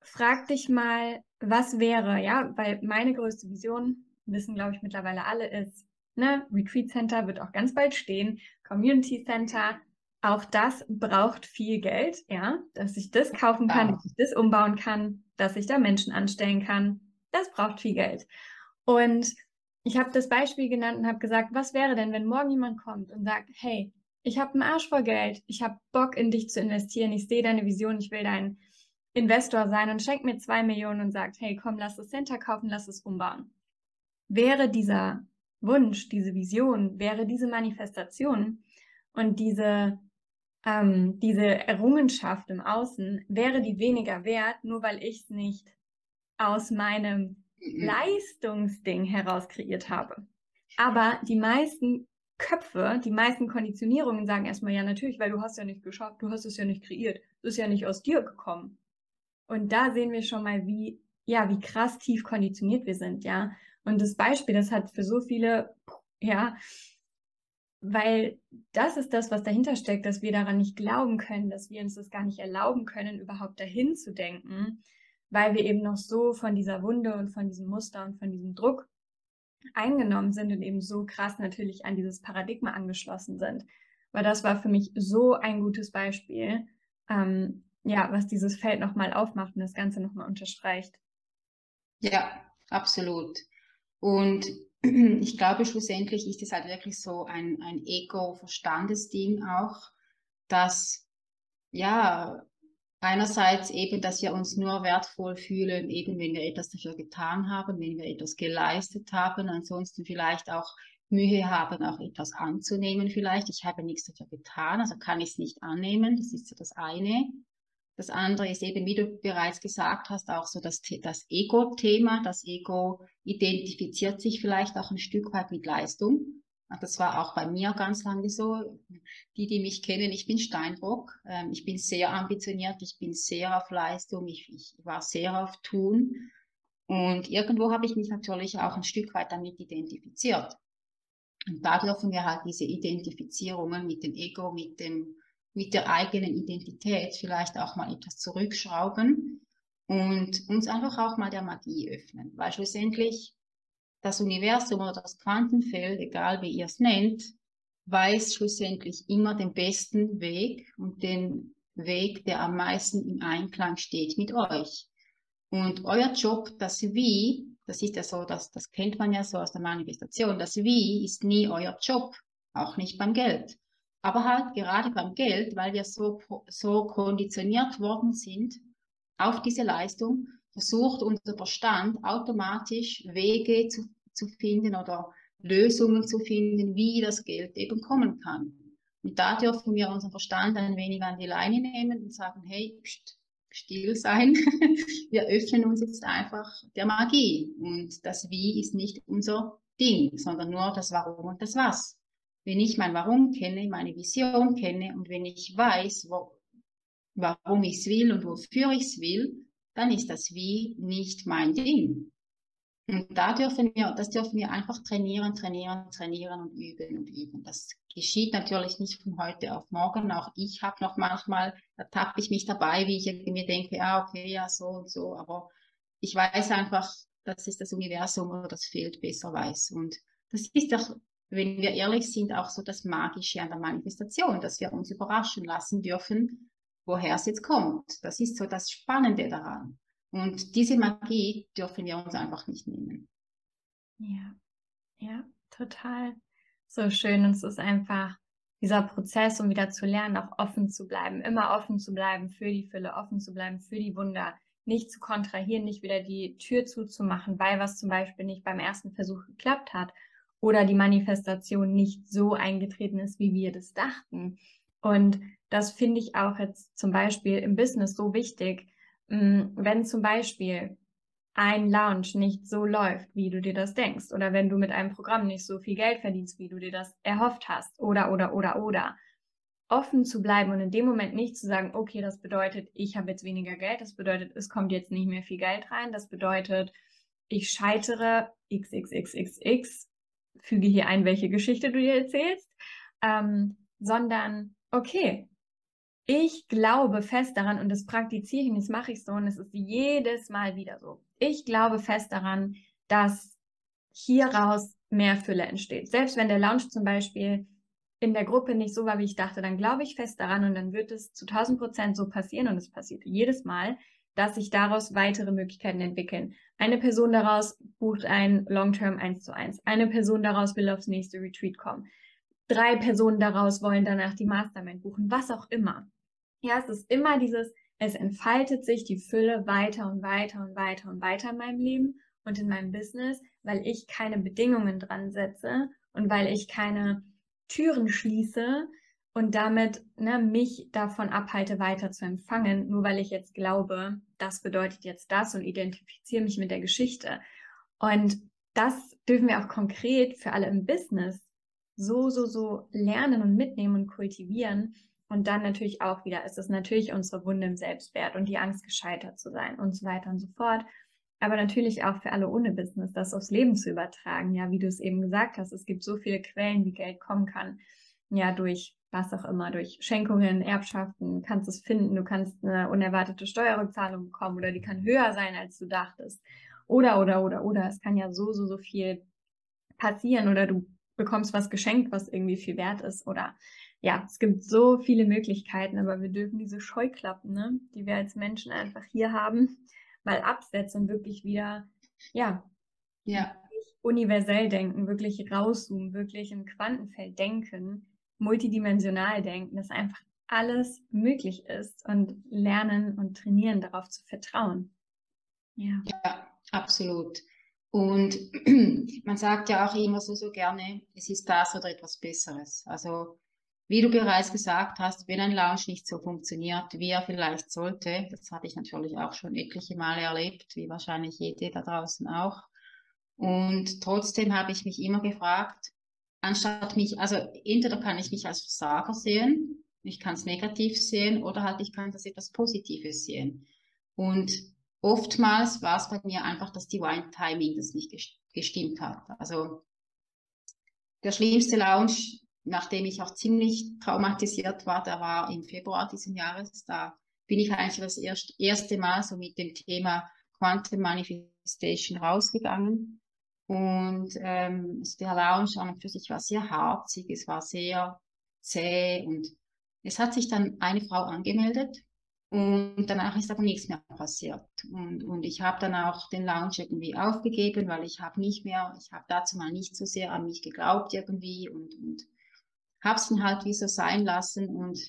Frag dich mal, was wäre, ja, weil meine größte Vision, wissen glaube ich mittlerweile alle, ist, ne, Retreat Center wird auch ganz bald stehen, Community Center, auch das braucht viel Geld, ja, dass ich das kaufen kann, dass ich das umbauen kann, dass ich da Menschen anstellen kann. Das braucht viel Geld. Und ich habe das Beispiel genannt und habe gesagt, was wäre denn, wenn morgen jemand kommt und sagt, hey, ich habe einen Arsch voll Geld, ich habe Bock in dich zu investieren, ich sehe deine Vision, ich will dein Investor sein und schenkt mir zwei Millionen und sagt, hey, komm, lass das Center kaufen, lass es umbauen. Wäre dieser Wunsch, diese Vision, wäre diese Manifestation und diese ähm, diese Errungenschaft im Außen, wäre die weniger wert, nur weil ich es nicht aus meinem mhm. Leistungsding heraus kreiert habe. Aber die meisten Köpfe, die meisten Konditionierungen sagen erstmal, ja, natürlich, weil du hast ja nicht geschafft, du hast es ja nicht kreiert, es ist ja nicht aus dir gekommen. Und da sehen wir schon mal, wie, ja, wie krass tief konditioniert wir sind, ja. Und das Beispiel, das hat für so viele, ja, weil das ist das, was dahinter steckt, dass wir daran nicht glauben können, dass wir uns das gar nicht erlauben können, überhaupt dahin zu denken, weil wir eben noch so von dieser Wunde und von diesem Muster und von diesem Druck eingenommen sind und eben so krass natürlich an dieses Paradigma angeschlossen sind. Weil das war für mich so ein gutes Beispiel, ähm, ja, was dieses Feld nochmal aufmacht und das Ganze nochmal unterstreicht. Ja, absolut. Und ich glaube, schlussendlich ist es halt wirklich so ein, ein Ego-Verstandesding auch, dass ja, einerseits eben, dass wir uns nur wertvoll fühlen, eben wenn wir etwas dafür getan haben, wenn wir etwas geleistet haben, ansonsten vielleicht auch Mühe haben, auch etwas anzunehmen vielleicht. Ich habe nichts dafür getan, also kann ich es nicht annehmen, das ist so das eine. Das andere ist eben, wie du bereits gesagt hast, auch so das, das Ego-Thema. Das Ego identifiziert sich vielleicht auch ein Stück weit mit Leistung. Das war auch bei mir ganz lange so. Die, die mich kennen, ich bin Steinbock. Ähm, ich bin sehr ambitioniert, ich bin sehr auf Leistung, ich, ich war sehr auf Tun. Und irgendwo habe ich mich natürlich auch ein Stück weit damit identifiziert. Und da dürfen wir halt diese Identifizierungen mit dem Ego, mit dem mit der eigenen Identität vielleicht auch mal etwas zurückschrauben und uns einfach auch mal der Magie öffnen. Weil schlussendlich das Universum oder das Quantenfeld, egal wie ihr es nennt, weiß schlussendlich immer den besten Weg und den Weg, der am meisten im Einklang steht mit euch. Und euer Job, das Wie, das ist ja so, das, das kennt man ja so aus der Manifestation, das Wie ist nie euer Job, auch nicht beim Geld. Aber halt gerade beim Geld, weil wir so, so konditioniert worden sind auf diese Leistung, versucht unser Verstand automatisch Wege zu, zu finden oder Lösungen zu finden, wie das Geld eben kommen kann. Und da dürfen wir unseren Verstand ein wenig an die Leine nehmen und sagen, hey, pst, still sein. wir öffnen uns jetzt einfach der Magie. Und das Wie ist nicht unser Ding, sondern nur das Warum und das Was. Wenn ich mein Warum kenne, meine Vision kenne und wenn ich weiß, wo, warum ich es will und wofür ich es will, dann ist das Wie nicht mein Ding. Und da dürfen wir, das dürfen wir einfach trainieren, trainieren, trainieren und üben und üben. Das geschieht natürlich nicht von heute auf morgen. Auch ich habe noch manchmal, da tappe ich mich dabei, wie ich mir denke, ah, okay, ja, so und so. Aber ich weiß einfach, dass es das Universum oder das Feld besser weiß. Und das ist doch wenn wir ehrlich sind, auch so das Magische an der Manifestation, dass wir uns überraschen lassen dürfen, woher es jetzt kommt. Das ist so das Spannende daran. Und diese Magie dürfen wir uns einfach nicht nehmen. Ja, ja, total. So schön. Und es ist einfach dieser Prozess, um wieder zu lernen, auch offen zu bleiben, immer offen zu bleiben für die Fülle, offen zu bleiben für die Wunder, nicht zu kontrahieren, nicht wieder die Tür zuzumachen, weil was zum Beispiel nicht beim ersten Versuch geklappt hat oder die Manifestation nicht so eingetreten ist, wie wir das dachten. Und das finde ich auch jetzt zum Beispiel im Business so wichtig, mm, wenn zum Beispiel ein Launch nicht so läuft, wie du dir das denkst, oder wenn du mit einem Programm nicht so viel Geld verdienst, wie du dir das erhofft hast, oder, oder, oder, oder, offen zu bleiben und in dem Moment nicht zu sagen, okay, das bedeutet, ich habe jetzt weniger Geld, das bedeutet, es kommt jetzt nicht mehr viel Geld rein, das bedeutet, ich scheitere xxxxx, füge hier ein, welche Geschichte du dir erzählst, ähm, sondern okay, ich glaube fest daran und das praktiziere ich und das mache ich so und es ist jedes Mal wieder so. Ich glaube fest daran, dass hieraus mehr Fülle entsteht. Selbst wenn der Launch zum Beispiel in der Gruppe nicht so war, wie ich dachte, dann glaube ich fest daran und dann wird es zu 1000 Prozent so passieren und es passiert jedes Mal, dass sich daraus weitere Möglichkeiten entwickeln. Eine Person daraus bucht ein Long-Term 1 zu 1. Eine Person daraus will aufs nächste Retreat kommen. Drei Personen daraus wollen danach die Mastermind buchen, was auch immer. Ja, es ist immer dieses, es entfaltet sich die Fülle weiter und weiter und weiter und weiter in meinem Leben und in meinem Business, weil ich keine Bedingungen dran setze und weil ich keine Türen schließe und damit ne, mich davon abhalte, weiter zu empfangen, nur weil ich jetzt glaube, das bedeutet jetzt das und identifiziere mich mit der Geschichte. Und das dürfen wir auch konkret für alle im Business so, so, so lernen und mitnehmen und kultivieren. Und dann natürlich auch wieder ist es natürlich unsere Wunde im Selbstwert und die Angst, gescheitert zu sein und so weiter und so fort. Aber natürlich auch für alle ohne Business, das aufs Leben zu übertragen. Ja, wie du es eben gesagt hast, es gibt so viele Quellen, wie Geld kommen kann. Ja, durch was auch immer, durch Schenkungen, Erbschaften, kannst es finden, du kannst eine unerwartete Steuerrückzahlung bekommen oder die kann höher sein, als du dachtest. Oder, oder, oder, oder. Es kann ja so, so, so viel passieren oder du bekommst was geschenkt, was irgendwie viel wert ist oder ja, es gibt so viele Möglichkeiten, aber wir dürfen diese Scheuklappen, ne, die wir als Menschen einfach hier haben, mal absetzen und wirklich wieder, ja, ja. universell denken, wirklich rauszoomen, wirklich im Quantenfeld denken multidimensional denken, dass einfach alles möglich ist und lernen und trainieren, darauf zu vertrauen. Ja, ja absolut. Und man sagt ja auch immer so, so gerne, es ist das oder etwas Besseres. Also, wie du bereits gesagt hast, wenn ein Lounge nicht so funktioniert, wie er vielleicht sollte, das habe ich natürlich auch schon etliche Male erlebt, wie wahrscheinlich jede da draußen auch. Und trotzdem habe ich mich immer gefragt, anstatt mich, also entweder kann ich mich als Versager sehen, ich kann es negativ sehen oder halt ich kann das etwas Positives sehen. Und oftmals war es bei mir einfach, dass die Wine Timing das nicht gestimmt hat. Also der schlimmste Lounge, nachdem ich auch ziemlich traumatisiert war, der war im Februar diesen Jahres. Da bin ich eigentlich das erste Mal so mit dem Thema Quantum Manifestation rausgegangen. Und ähm, also der Lounge an und für sich war sehr harzig, es war sehr zäh und es hat sich dann eine Frau angemeldet und danach ist aber nichts mehr passiert. Und, und ich habe dann auch den Lounge irgendwie aufgegeben, weil ich habe nicht mehr, ich habe dazu mal nicht so sehr an mich geglaubt irgendwie und, und habe es dann halt wie so sein lassen und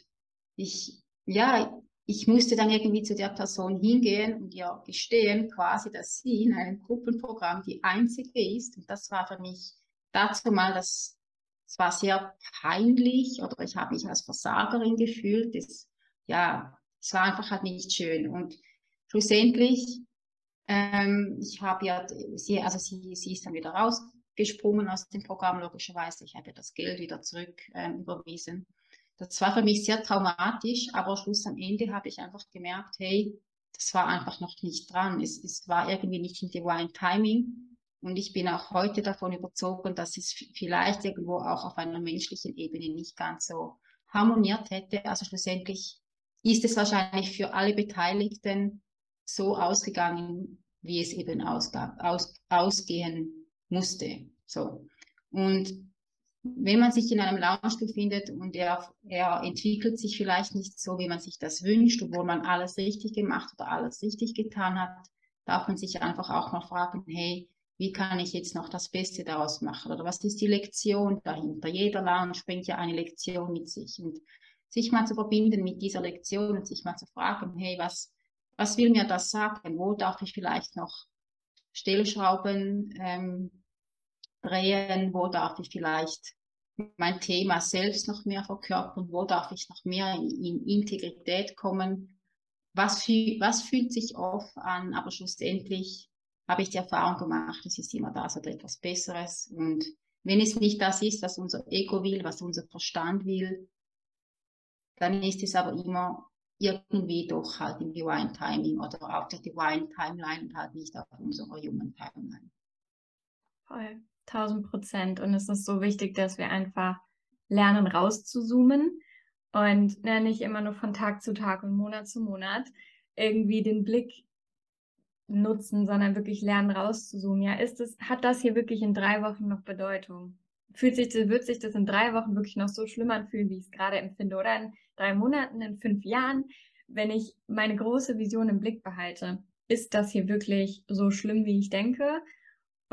ich, ja, ich musste dann irgendwie zu der Person hingehen und ihr gestehen, quasi, dass sie in einem Gruppenprogramm die einzige ist. Und das war für mich dazu mal, das, das war sehr peinlich oder ich habe mich als Versagerin gefühlt. Das, ja, es war einfach halt nicht schön. Und schlussendlich, ähm, ich habe ja, sie, also sie, sie ist dann wieder rausgesprungen aus dem Programm, logischerweise. Ich habe ja das Geld wieder zurück ähm, überwiesen. Das war für mich sehr traumatisch, aber Schluss am Ende habe ich einfach gemerkt, hey, das war einfach noch nicht dran. Es, es war irgendwie nicht in Divine Timing. Und ich bin auch heute davon überzogen, dass es vielleicht irgendwo auch auf einer menschlichen Ebene nicht ganz so harmoniert hätte. Also schlussendlich ist es wahrscheinlich für alle Beteiligten so ausgegangen, wie es eben ausgab, aus, ausgehen musste. So. Und wenn man sich in einem Lounge befindet und er, er entwickelt sich vielleicht nicht so, wie man sich das wünscht, obwohl man alles richtig gemacht oder alles richtig getan hat, darf man sich einfach auch mal fragen, hey, wie kann ich jetzt noch das Beste daraus machen? Oder was ist die Lektion dahinter? Jeder Lounge bringt ja eine Lektion mit sich. Und sich mal zu verbinden mit dieser Lektion und sich mal zu fragen, hey, was, was will mir das sagen? Wo darf ich vielleicht noch Stellschrauben ähm, drehen? Wo darf ich vielleicht mein Thema selbst noch mehr verkörpern? Wo darf ich noch mehr in, in Integrität kommen? Was, fühl, was fühlt sich off an? Aber schlussendlich habe ich die Erfahrung gemacht, es ist immer das oder etwas Besseres. Und wenn es nicht das ist, was unser Ego will, was unser Verstand will, dann ist es aber immer irgendwie doch halt im Divine Timing oder auf der Divine Timeline und halt nicht auf unserer Human Timeline. Voll, tausend Prozent. Und es ist so wichtig, dass wir einfach lernen, rauszuzoomen und ne, nicht immer nur von Tag zu Tag und Monat zu Monat irgendwie den Blick nutzen, sondern wirklich lernen, rauszuzoomen. Ja, ist es, hat das hier wirklich in drei Wochen noch Bedeutung? Fühlt sich, wird sich das in drei Wochen wirklich noch so schlimm anfühlen, wie ich es gerade empfinde? Oder in drei Monaten, in fünf Jahren, wenn ich meine große Vision im Blick behalte? Ist das hier wirklich so schlimm, wie ich denke?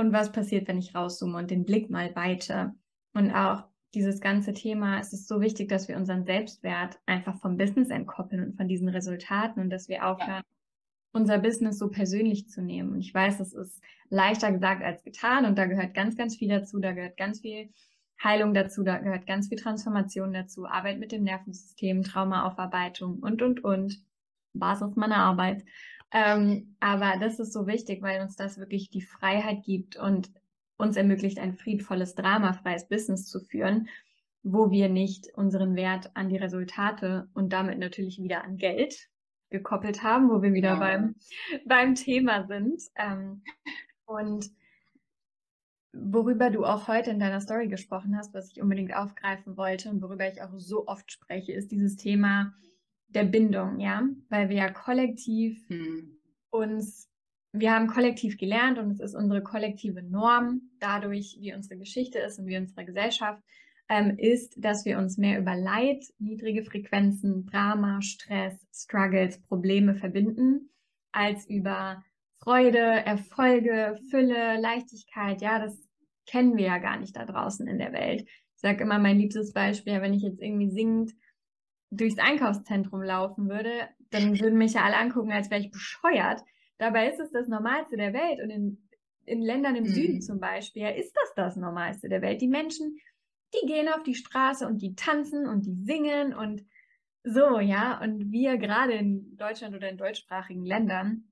Und was passiert, wenn ich rauszoome und den Blick mal weite? Und auch dieses ganze Thema, es ist so wichtig, dass wir unseren Selbstwert einfach vom Business entkoppeln und von diesen Resultaten und dass wir aufhören, ja. unser Business so persönlich zu nehmen. Und ich weiß, es ist leichter gesagt als getan und da gehört ganz, ganz viel dazu, da gehört ganz viel Heilung dazu, da gehört ganz viel Transformation dazu, Arbeit mit dem Nervensystem, Traumaaufarbeitung und, und, und. Basis meiner Arbeit. Ähm, aber das ist so wichtig, weil uns das wirklich die Freiheit gibt und uns ermöglicht, ein friedvolles, dramafreies Business zu führen, wo wir nicht unseren Wert an die Resultate und damit natürlich wieder an Geld gekoppelt haben, wo wir wieder ja. beim, beim Thema sind. Ähm, und worüber du auch heute in deiner Story gesprochen hast, was ich unbedingt aufgreifen wollte und worüber ich auch so oft spreche, ist dieses Thema der Bindung, ja, weil wir ja kollektiv hm. uns wir haben kollektiv gelernt und es ist unsere kollektive Norm, dadurch, wie unsere Geschichte ist und wie unsere Gesellschaft ähm, ist, dass wir uns mehr über Leid, niedrige Frequenzen, Drama, Stress, Struggles, Probleme verbinden, als über Freude, Erfolge, Fülle, Leichtigkeit. Ja, das kennen wir ja gar nicht da draußen in der Welt. Ich sage immer mein liebstes Beispiel, wenn ich jetzt irgendwie singend durchs Einkaufszentrum laufen würde, dann würden mich ja alle angucken, als wäre ich bescheuert Dabei ist es das Normalste der Welt und in, in Ländern im mhm. Süden zum Beispiel ist das das Normalste der Welt. Die Menschen, die gehen auf die Straße und die tanzen und die singen und so, ja. Und wir gerade in Deutschland oder in deutschsprachigen Ländern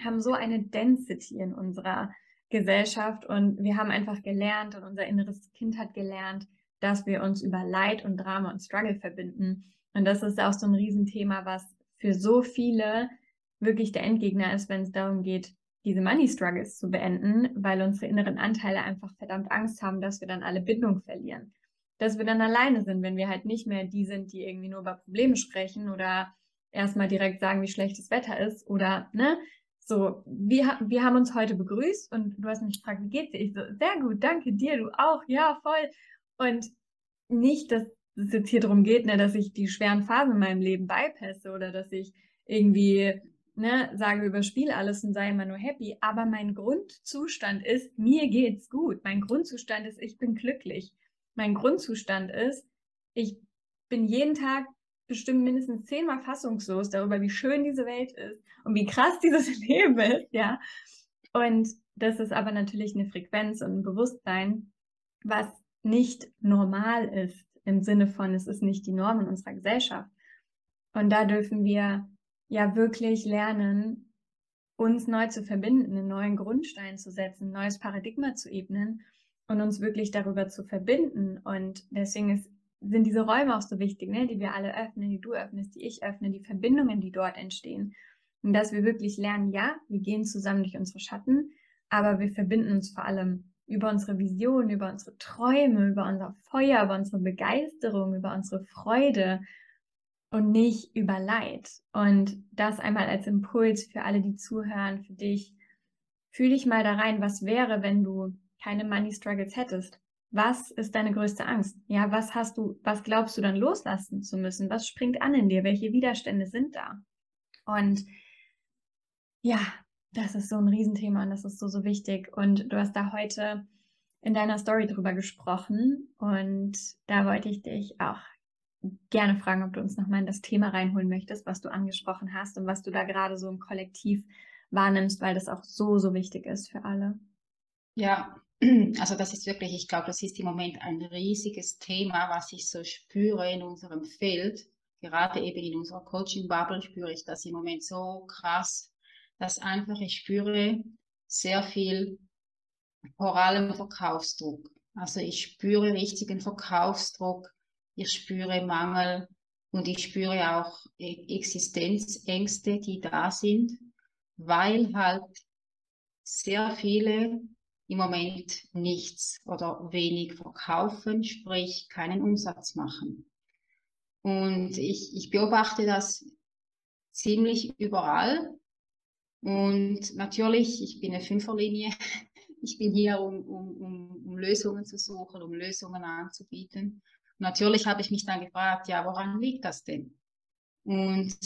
haben so eine Density in unserer Gesellschaft und wir haben einfach gelernt und unser inneres Kind hat gelernt, dass wir uns über Leid und Drama und Struggle verbinden. Und das ist auch so ein Riesenthema, was für so viele wirklich der Endgegner ist, wenn es darum geht, diese Money Struggles zu beenden, weil unsere inneren Anteile einfach verdammt Angst haben, dass wir dann alle Bindung verlieren. Dass wir dann alleine sind, wenn wir halt nicht mehr die sind, die irgendwie nur über Probleme sprechen oder erstmal direkt sagen, wie schlecht das Wetter ist oder, ne? So, wir, wir haben uns heute begrüßt und du hast mich gefragt, wie geht's dir? Ich so, sehr gut, danke dir, du auch, ja, voll. Und nicht, dass es jetzt hier darum geht, ne, dass ich die schweren Phasen in meinem Leben bypasse oder dass ich irgendwie ne, sage, überspiele alles und sei immer nur happy. Aber mein Grundzustand ist, mir geht's gut. Mein Grundzustand ist, ich bin glücklich. Mein Grundzustand ist, ich bin jeden Tag bestimmt mindestens zehnmal fassungslos darüber, wie schön diese Welt ist und wie krass dieses Leben ist, ja. Und das ist aber natürlich eine Frequenz und ein Bewusstsein, was nicht normal ist, im Sinne von, es ist nicht die Norm in unserer Gesellschaft. Und da dürfen wir ja wirklich lernen, uns neu zu verbinden, einen neuen Grundstein zu setzen, ein neues Paradigma zu ebnen und uns wirklich darüber zu verbinden. Und deswegen ist, sind diese Räume auch so wichtig, ne, die wir alle öffnen, die du öffnest, die ich öffne, die Verbindungen, die dort entstehen. Und dass wir wirklich lernen, ja, wir gehen zusammen durch unsere Schatten, aber wir verbinden uns vor allem über unsere Vision, über unsere Träume, über unser Feuer, über unsere Begeisterung, über unsere Freude, und nicht über Leid. Und das einmal als Impuls für alle, die zuhören, für dich. Fühl dich mal da rein, was wäre, wenn du keine Money Struggles hättest? Was ist deine größte Angst? Ja, was hast du, was glaubst du dann loslassen zu müssen? Was springt an in dir? Welche Widerstände sind da? Und ja, das ist so ein Riesenthema und das ist so, so wichtig. Und du hast da heute in deiner Story drüber gesprochen und da wollte ich dich auch gerne fragen, ob du uns nochmal in das Thema reinholen möchtest, was du angesprochen hast und was du da gerade so im Kollektiv wahrnimmst, weil das auch so, so wichtig ist für alle. Ja, also das ist wirklich, ich glaube, das ist im Moment ein riesiges Thema, was ich so spüre in unserem Feld. Gerade eben in unserer Coaching-Bubble spüre ich das im Moment so krass, dass einfach ich spüre sehr viel, vor allem Verkaufsdruck. Also ich spüre richtigen Verkaufsdruck ich spüre Mangel Und ich spüre auch e-, Existenzängste, die da sind, weil halt sehr viele im Moment nichts oder wenig verkaufen, sprich keinen Umsatz machen. Und ich, ich beobachte das ziemlich überall. Und natürlich, ich bin eine Fünferlinie. Ich bin hier, um, um, um, um Lösungen zu suchen, um Lösungen anzubieten. Und natürlich habe ich mich dann gefragt, ja, woran liegt das denn? Und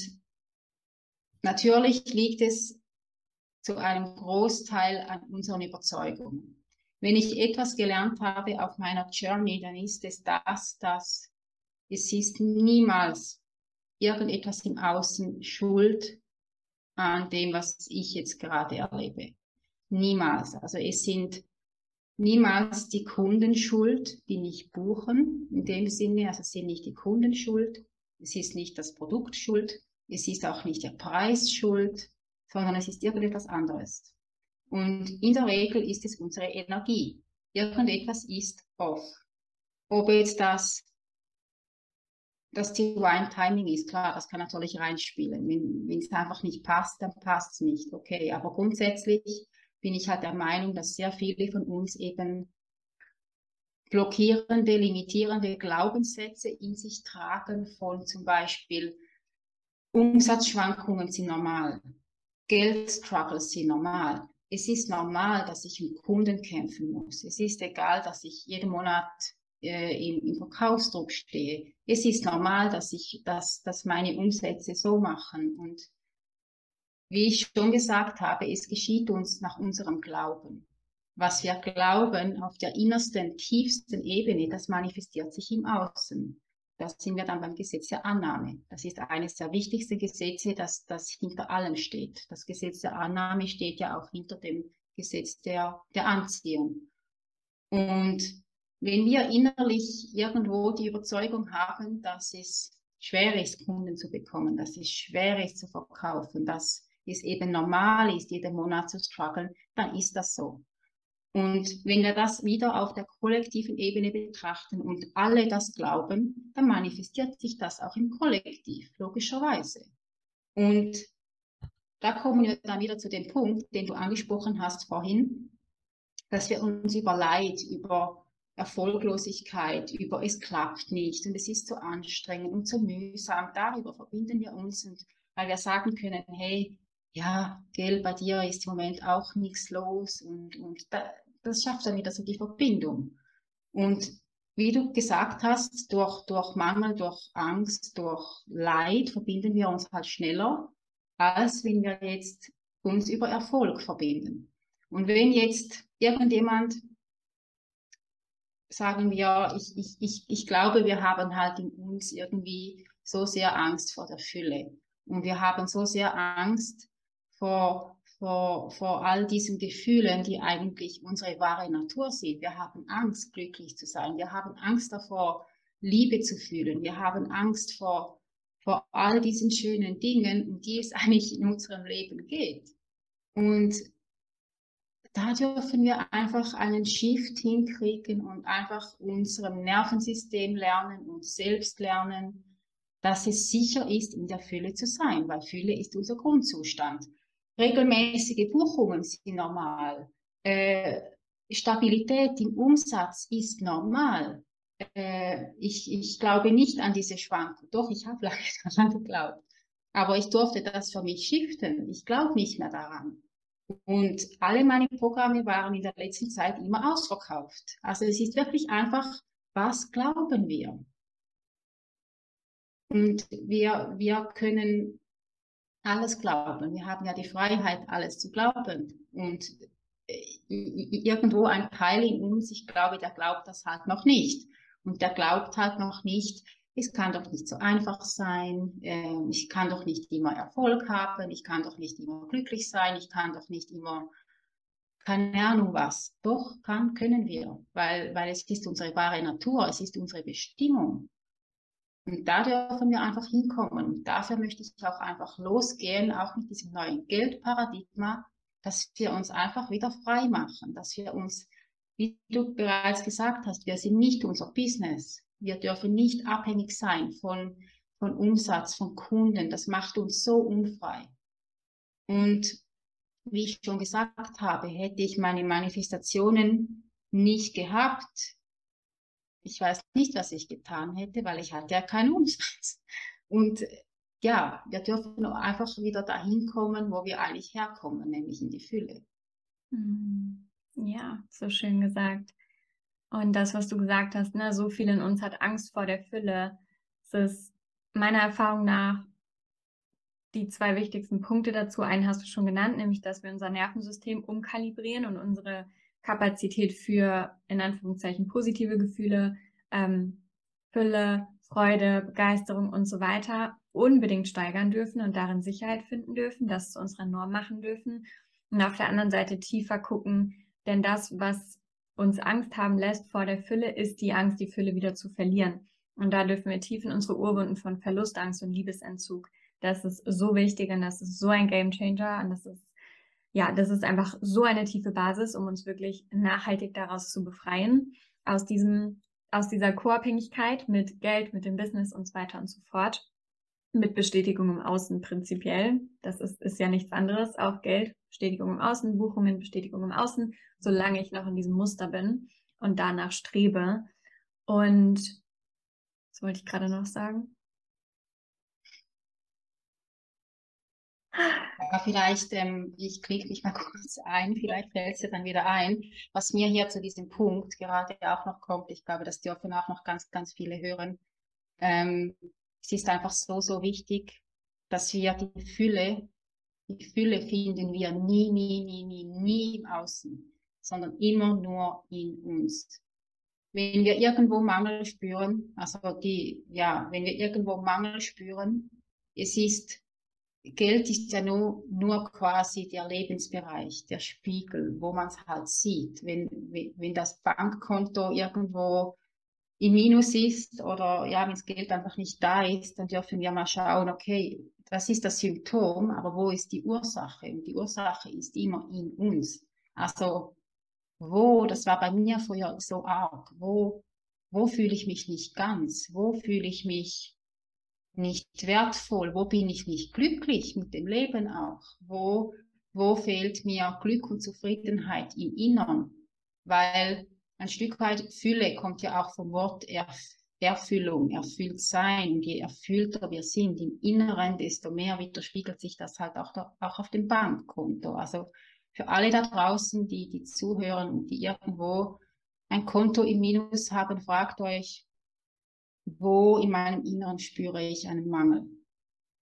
natürlich liegt es zu einem Großteil an unseren Überzeugungen. Wenn ich etwas gelernt habe auf meiner Journey, dann ist es das, dass es ist niemals irgendetwas im Außen schuld an dem, was ich jetzt gerade erlebe. Niemals. Also es sind niemals die Kunden schuld, die nicht buchen. In dem Sinne, also es sind nicht die Kunden schuld. Es ist nicht das Produkt schuld. Es ist auch nicht der Preis schuld sondern es ist irgendetwas anderes. Und in der Regel ist es unsere Energie. Irgendetwas ist off. Ob jetzt das das Divine Timing ist, klar, das kann natürlich reinspielen. Wenn, wenn es einfach nicht passt, dann passt es nicht. Okay, aber grundsätzlich bin ich halt der Meinung, dass sehr viele von uns eben blockierende, limitierende Glaubenssätze in sich tragen von zum Beispiel Umsatzschwankungen sind normal. Geldstruggles sind normal. Es ist normal, dass ich mit Kunden kämpfen muss. Es ist egal, dass ich jeden Monat äh, im, im, Verkaufsdruck stehe. Es ist normal, dass ich, dass, dass meine Umsätze so machen. Und wie ich schon gesagt habe, es geschieht uns nach unserem Glauben. Was wir glauben auf der innersten, tiefsten Ebene, das manifestiert sich im Außen. Da sind wir dann beim Gesetz der Annahme. Das ist eines der wichtigsten Gesetze, das, das hinter allem steht. Das Gesetz der Annahme steht ja auch hinter dem Gesetz der, der Anziehung. Und wenn wir innerlich irgendwo die Überzeugung haben, dass es schwer ist, Kunden zu bekommen, dass es schwer ist zu verkaufen, dass es eben normal ist, jeden Monat zu strugglen, dann ist das so. Und wenn wir das wieder auf der kollektiven Ebene betrachten und alle das glauben, dann manifestiert sich das auch im Kollektiv, logischerweise. Und da kommen wir dann wieder zu dem Punkt, den du angesprochen hast vorhin, dass wir uns über Leid, über Erfolglosigkeit, über es klappt nicht und es ist zu anstrengend und zu mühsam, darüber verbinden wir uns und weil wir sagen können, hey, ja, gell, bei dir ist im Moment auch nichts los und, und da, das schafft dann wieder so die Verbindung. Und wie du gesagt hast, durch, durch Mangel, durch Angst, durch Leid verbinden wir uns halt schneller, als wenn wir jetzt uns über Erfolg verbinden. Und wenn jetzt irgendjemand, sagen wir, ich, ich, ich, ich glaube, wir haben halt in uns irgendwie so sehr Angst vor der Fülle. Und wir haben so sehr Angst vor vor, vor all diesen Gefühlen, die eigentlich unsere wahre Natur sind. Wir haben Angst, glücklich zu sein. Wir haben Angst davor, Liebe zu fühlen. Wir haben Angst vor, vor all diesen schönen Dingen, um die es eigentlich in unserem Leben geht. Und da dürfen wir einfach einen Shift hinkriegen und einfach unserem Nervensystem lernen, uns selbst lernen, dass es sicher ist, in der Fülle zu sein, weil Fülle ist unser Grundzustand. Regelmäßige Buchungen sind normal. Äh, Stabilität im Umsatz ist normal. Äh, ich, ich glaube nicht an diese Schwankung. Doch, ich habe lange daran geglaubt. Aber ich durfte das für mich shiften. Ich glaube nicht mehr daran. Und alle meine Programme waren in der letzten Zeit immer ausverkauft. Also es ist wirklich einfach, was glauben wir? Und wir, wir können alles glauben. Wir haben ja die Freiheit, alles zu glauben. Und äh, irgendwo ein Teil in uns, ich glaube, der glaubt das halt noch nicht. Und der glaubt halt noch nicht, es kann doch nicht so einfach sein, äh, ich kann doch nicht immer Erfolg haben, ich kann doch nicht immer glücklich sein, ich kann doch nicht immer keine Ahnung was. Doch, kann, können wir, weil, weil es ist unsere wahre Natur, es ist unsere Bestimmung. Und da dürfen wir einfach hinkommen. Und dafür möchte ich auch einfach losgehen, auch mit diesem neuen Geldparadigma, dass wir uns einfach wieder frei machen, dass wir uns, wie du bereits gesagt hast, wir sind nicht unser Business. Wir dürfen nicht abhängig sein von, von Umsatz, von Kunden. Das macht uns so unfrei. Und wie ich schon gesagt habe, hätte ich meine Manifestationen nicht gehabt, ich weiß nicht, was ich getan hätte, weil ich hatte ja keinen Umsatz. Und ja, wir dürfen einfach wieder dahin kommen, wo wir eigentlich herkommen, nämlich in die Fülle. Hm. Ja, so schön gesagt. Und das, was du gesagt hast, ne, so viel in uns hat Angst vor der Fülle. Es ist meiner Erfahrung nach die zwei wichtigsten Punkte dazu. Einen hast du schon genannt, nämlich, dass wir unser Nervensystem umkalibrieren und unsere Kapazität für, in Anführungszeichen, positive Gefühle, ähm, Fülle, Freude, Begeisterung und so weiter unbedingt steigern dürfen und darin Sicherheit finden dürfen, das zu unserer Norm machen dürfen. Und auf der anderen Seite tiefer gucken, denn das, was uns Angst haben lässt vor der Fülle, ist die Angst, die Fülle wieder zu verlieren. Und da dürfen wir tief in unsere Urwunden von Verlustangst und Liebesentzug. Das ist so wichtig und das ist so ein Game Changer und das ist, ja, das ist einfach so eine tiefe Basis, um uns wirklich nachhaltig daraus zu befreien, aus diesem, aus dieser Co-Abhängigkeit mit Geld, mit dem Business und so weiter und so fort. Mit Bestätigung im Außen prinzipiell. Das ist, ist ja nichts anderes. Auch Geld, Bestätigung im Außen, Buchungen, Bestätigung im Außen, solange ich noch in diesem Muster bin und danach strebe. Und was wollte ich gerade noch sagen? Ja, vielleicht, ähm, ich klicke mich mal kurz ein, vielleicht fällt es dann wieder ein, was mir hier zu diesem Punkt gerade auch noch kommt. Ich glaube, das dürfen auch noch ganz, ganz viele hören. Ähm, es ist einfach so, so wichtig, dass wir die Fülle, die Fülle finden wir nie, nie, nie, nie, nie im Außen, sondern immer nur in uns. Wenn wir irgendwo Mangel spüren, also die, ja, wenn wir irgendwo Mangel spüren, es ist, Geld ist ja nur, nur quasi der Lebensbereich, der Spiegel, wo man es halt sieht. Wenn, wenn das Bankkonto irgendwo im Minus ist oder ja, wenn das Geld einfach nicht da ist, dann dürfen wir mal schauen, okay, das ist das Symptom, aber wo ist die Ursache? Und die Ursache ist immer in uns. Also wo, das war bei mir früher so arg, wo, wo fühle ich mich nicht ganz? Wo fühle ich mich nicht wertvoll? Wo bin ich nicht glücklich mit dem Leben auch? Wo, wo fehlt mir Glück und Zufriedenheit im Innern? Weil ein Stück weit Fülle kommt ja auch vom Wort Erf Erfüllung, erfüllt sein. Und je erfüllter wir sind im Inneren, desto mehr widerspiegelt sich das halt auch, da, auch auf dem Bankkonto. Also für alle da draußen, die, die zuhören und die irgendwo ein Konto im Minus haben, fragt euch, wo in meinem Inneren spüre ich einen Mangel?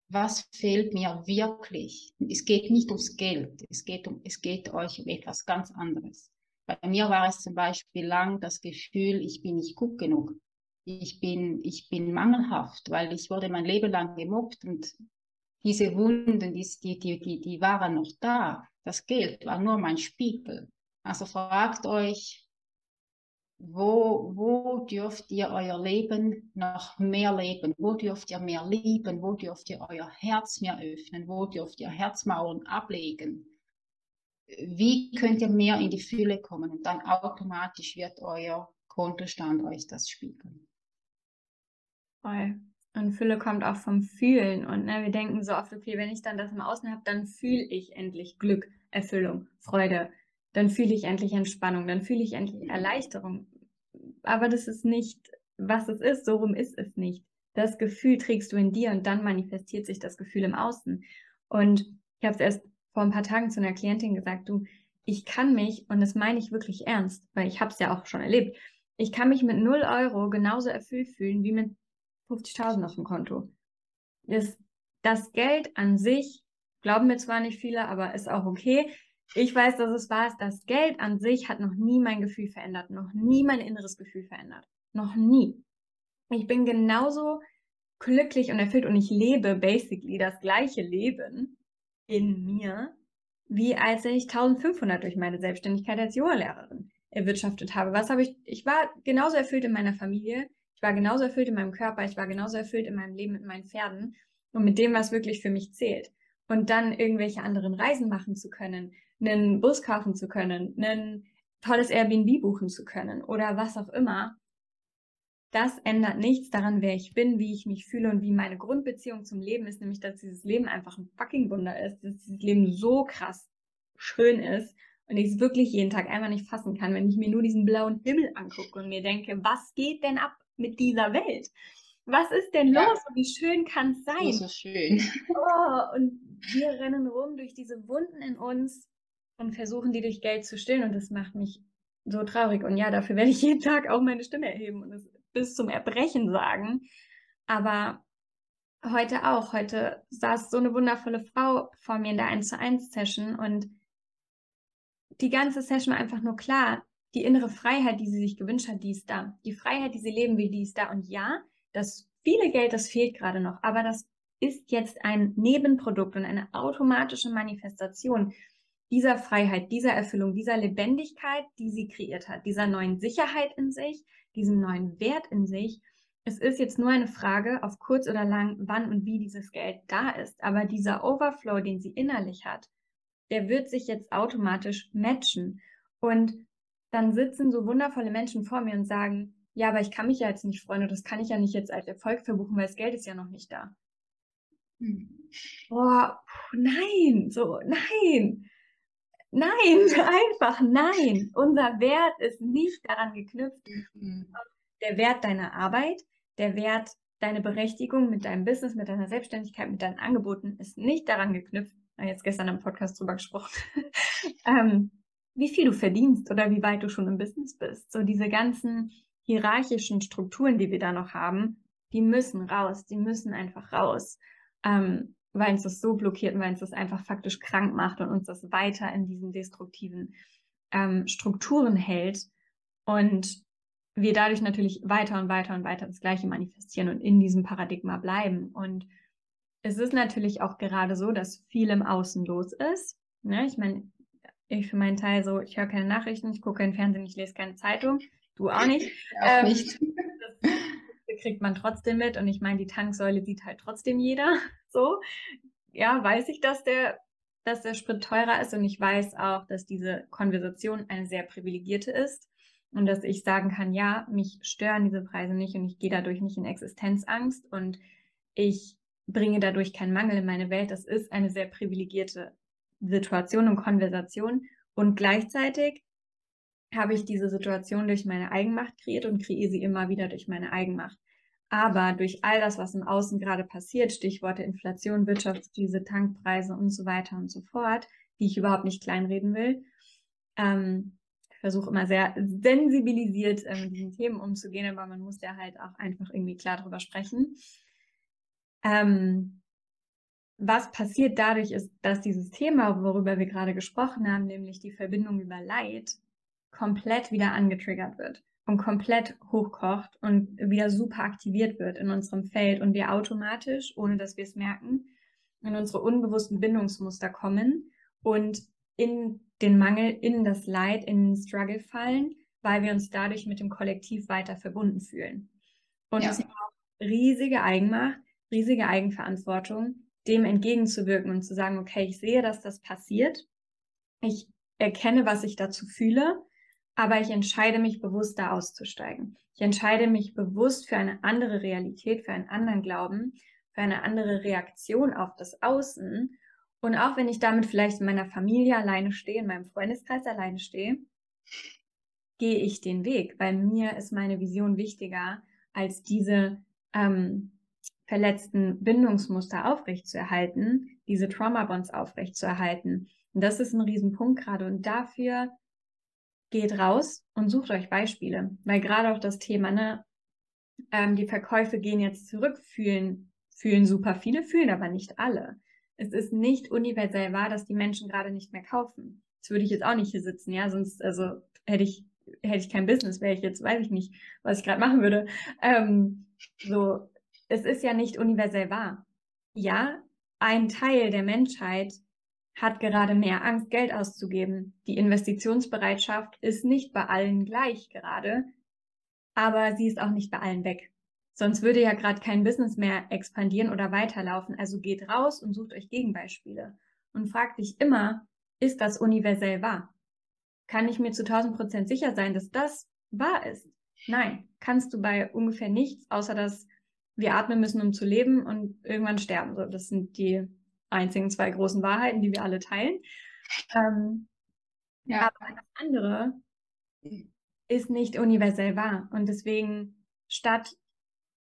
Was fehlt mir wirklich? Es geht nicht ums Geld, es geht, um, es geht euch um etwas ganz anderes. Bei mir war es zum Beispiel lang das Gefühl, ich bin nicht gut genug. Ich bin, ich bin mangelhaft, weil ich wurde mein Leben lang gemobbt und diese Wunden, die, die, die, die waren noch da. Das Geld war nur mein Spiegel. Also fragt euch, wo, wo dürft ihr euer Leben noch mehr leben? Wo dürft ihr mehr lieben? Wo dürft ihr euer Herz mehr öffnen? Wo dürft ihr Herzmauern ablegen? Wie könnt ihr mehr in die Fülle kommen und dann automatisch wird euer Kontostand euch das spiegeln. Voll. Und Fülle kommt auch vom Fühlen. Und ne, wir denken so oft, okay, wenn ich dann das im Außen habe, dann fühle ich endlich Glück, Erfüllung, Freude. Dann fühle ich endlich Entspannung, dann fühle ich endlich Erleichterung. Aber das ist nicht, was es ist, so rum ist es nicht. Das Gefühl trägst du in dir und dann manifestiert sich das Gefühl im Außen. Und ich habe es erst vor ein paar Tagen zu einer Klientin gesagt, du, ich kann mich, und das meine ich wirklich ernst, weil ich habe es ja auch schon erlebt, ich kann mich mit 0 Euro genauso erfüllt fühlen wie mit 50.000 auf dem Konto. Das, das Geld an sich, glauben mir zwar nicht viele, aber ist auch okay. Ich weiß, dass es wahr ist. Das Geld an sich hat noch nie mein Gefühl verändert, noch nie mein inneres Gefühl verändert. Noch nie. Ich bin genauso glücklich und erfüllt und ich lebe basically das gleiche Leben in mir, wie als ich 1500 durch meine Selbstständigkeit als Yoga-Lehrerin erwirtschaftet habe. Was habe ich? Ich war genauso erfüllt in meiner Familie, ich war genauso erfüllt in meinem Körper, ich war genauso erfüllt in meinem Leben mit meinen Pferden und mit dem, was wirklich für mich zählt. Und dann irgendwelche anderen Reisen machen zu können, einen Bus kaufen zu können, ein tolles Airbnb buchen zu können oder was auch immer. Das ändert nichts daran, wer ich bin, wie ich mich fühle und wie meine Grundbeziehung zum Leben ist, nämlich dass dieses Leben einfach ein fucking Wunder ist, dass dieses Leben so krass schön ist und ich es wirklich jeden Tag einmal nicht fassen kann, wenn ich mir nur diesen blauen Himmel angucke und mir denke, was geht denn ab mit dieser Welt? Was ist denn ja. los und wie schön kann es sein? So schön. Oh, und wir rennen rum durch diese Wunden in uns und versuchen die durch Geld zu stillen und das macht mich so traurig. Und ja, dafür werde ich jeden Tag auch meine Stimme erheben und es bis zum Erbrechen sagen. Aber heute auch. Heute saß so eine wundervolle Frau vor mir in der 1 zu 1 Session und die ganze Session war einfach nur klar, die innere Freiheit, die sie sich gewünscht hat, die ist da. Die Freiheit, die sie leben will, die ist da. Und ja, das viele Geld, das fehlt gerade noch, aber das ist jetzt ein Nebenprodukt und eine automatische Manifestation dieser Freiheit, dieser Erfüllung, dieser Lebendigkeit, die sie kreiert hat, dieser neuen Sicherheit in sich, diesem neuen Wert in sich. Es ist jetzt nur eine Frage auf kurz oder lang, wann und wie dieses Geld da ist. Aber dieser Overflow, den sie innerlich hat, der wird sich jetzt automatisch matchen. Und dann sitzen so wundervolle Menschen vor mir und sagen, ja, aber ich kann mich ja jetzt nicht freuen und das kann ich ja nicht jetzt als Erfolg verbuchen, weil das Geld ist ja noch nicht da. Hm. Boah, nein, so, nein. Nein, einfach nein. Unser Wert ist nicht daran geknüpft. Mhm. Der Wert deiner Arbeit, der Wert deiner Berechtigung mit deinem Business, mit deiner Selbstständigkeit, mit deinen Angeboten ist nicht daran geknüpft. Jetzt gestern im Podcast drüber gesprochen. ähm, wie viel du verdienst oder wie weit du schon im Business bist. So diese ganzen hierarchischen Strukturen, die wir da noch haben, die müssen raus, die müssen einfach raus. Ähm, weil uns das so blockiert und weil uns das einfach faktisch krank macht und uns das weiter in diesen destruktiven ähm, Strukturen hält und wir dadurch natürlich weiter und weiter und weiter das Gleiche manifestieren und in diesem Paradigma bleiben. Und es ist natürlich auch gerade so, dass viel im Außen los ist. Ne? Ich meine, ich für meinen Teil so, ich höre keine Nachrichten, ich gucke kein Fernsehen, ich lese keine Zeitung, du auch nicht. Auch ähm, nicht. Kriegt man trotzdem mit. Und ich meine, die Tanksäule sieht halt trotzdem jeder. So, ja, weiß ich, dass der, dass der Sprit teurer ist. Und ich weiß auch, dass diese Konversation eine sehr privilegierte ist. Und dass ich sagen kann, ja, mich stören diese Preise nicht und ich gehe dadurch nicht in Existenzangst. Und ich bringe dadurch keinen Mangel in meine Welt. Das ist eine sehr privilegierte Situation und Konversation. Und gleichzeitig habe ich diese Situation durch meine Eigenmacht kreiert und kreiere sie immer wieder durch meine Eigenmacht. Aber durch all das, was im Außen gerade passiert, Stichworte Inflation, Wirtschaftskrise, Tankpreise und so weiter und so fort, die ich überhaupt nicht kleinreden will, ähm, versuche immer sehr sensibilisiert äh, mit diesen Themen umzugehen, aber man muss ja halt auch einfach irgendwie klar drüber sprechen. Ähm, was passiert dadurch ist, dass dieses Thema, worüber wir gerade gesprochen haben, nämlich die Verbindung über Leid, komplett wieder angetriggert wird und komplett hochkocht und wieder super aktiviert wird in unserem Feld und wir automatisch, ohne dass wir es merken, in unsere unbewussten Bindungsmuster kommen und in den Mangel, in das Leid, in den Struggle fallen, weil wir uns dadurch mit dem Kollektiv weiter verbunden fühlen. Und ja. es braucht riesige Eigenmacht, riesige Eigenverantwortung, dem entgegenzuwirken und zu sagen, okay, ich sehe, dass das passiert. Ich erkenne, was ich dazu fühle aber ich entscheide mich bewusst, da auszusteigen. Ich entscheide mich bewusst für eine andere Realität, für einen anderen Glauben, für eine andere Reaktion auf das Außen. Und auch wenn ich damit vielleicht in meiner Familie alleine stehe, in meinem Freundeskreis alleine stehe, gehe ich den Weg, weil mir ist meine Vision wichtiger, als diese ähm, verletzten Bindungsmuster aufrechtzuerhalten, diese Trauma-Bonds aufrechtzuerhalten. Und das ist ein Riesenpunkt gerade. Und dafür geht raus und sucht euch Beispiele, weil gerade auch das Thema, ne, ähm, die Verkäufe gehen jetzt zurück, fühlen, fühlen super viele, fühlen aber nicht alle. Es ist nicht universell wahr, dass die Menschen gerade nicht mehr kaufen. Das würde ich jetzt auch nicht hier sitzen, ja, sonst, also hätte ich, hätte ich kein Business, wäre ich jetzt, weiß ich nicht, was ich gerade machen würde. Ähm, so, es ist ja nicht universell wahr. Ja, ein Teil der Menschheit hat gerade mehr Angst, Geld auszugeben. Die Investitionsbereitschaft ist nicht bei allen gleich gerade, aber sie ist auch nicht bei allen weg. Sonst würde ja gerade kein Business mehr expandieren oder weiterlaufen. Also geht raus und sucht euch Gegenbeispiele und fragt dich immer, ist das universell wahr? Kann ich mir zu 1000 Prozent sicher sein, dass das wahr ist? Nein, kannst du bei ungefähr nichts, außer dass wir atmen müssen, um zu leben und irgendwann sterben. So, das sind die einzigen zwei großen Wahrheiten, die wir alle teilen. Ähm, ja. Aber alles andere ist nicht universell wahr. Und deswegen, statt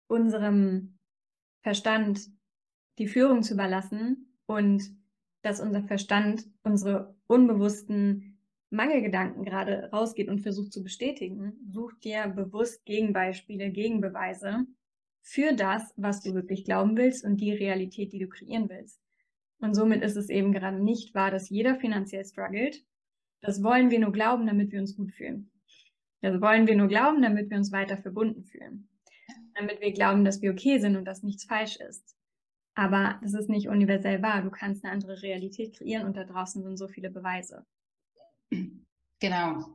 unserem Verstand die Führung zu überlassen und dass unser Verstand unsere unbewussten Mangelgedanken gerade rausgeht und versucht zu bestätigen, such dir bewusst Gegenbeispiele, Gegenbeweise für das, was du wirklich glauben willst und die Realität, die du kreieren willst. Und somit ist es eben gerade nicht wahr, dass jeder finanziell struggelt. Das wollen wir nur glauben, damit wir uns gut fühlen. Das wollen wir nur glauben, damit wir uns weiter verbunden fühlen. Damit wir glauben, dass wir okay sind und dass nichts falsch ist. Aber das ist nicht universell wahr. Du kannst eine andere Realität kreieren und da draußen sind so viele Beweise. Genau.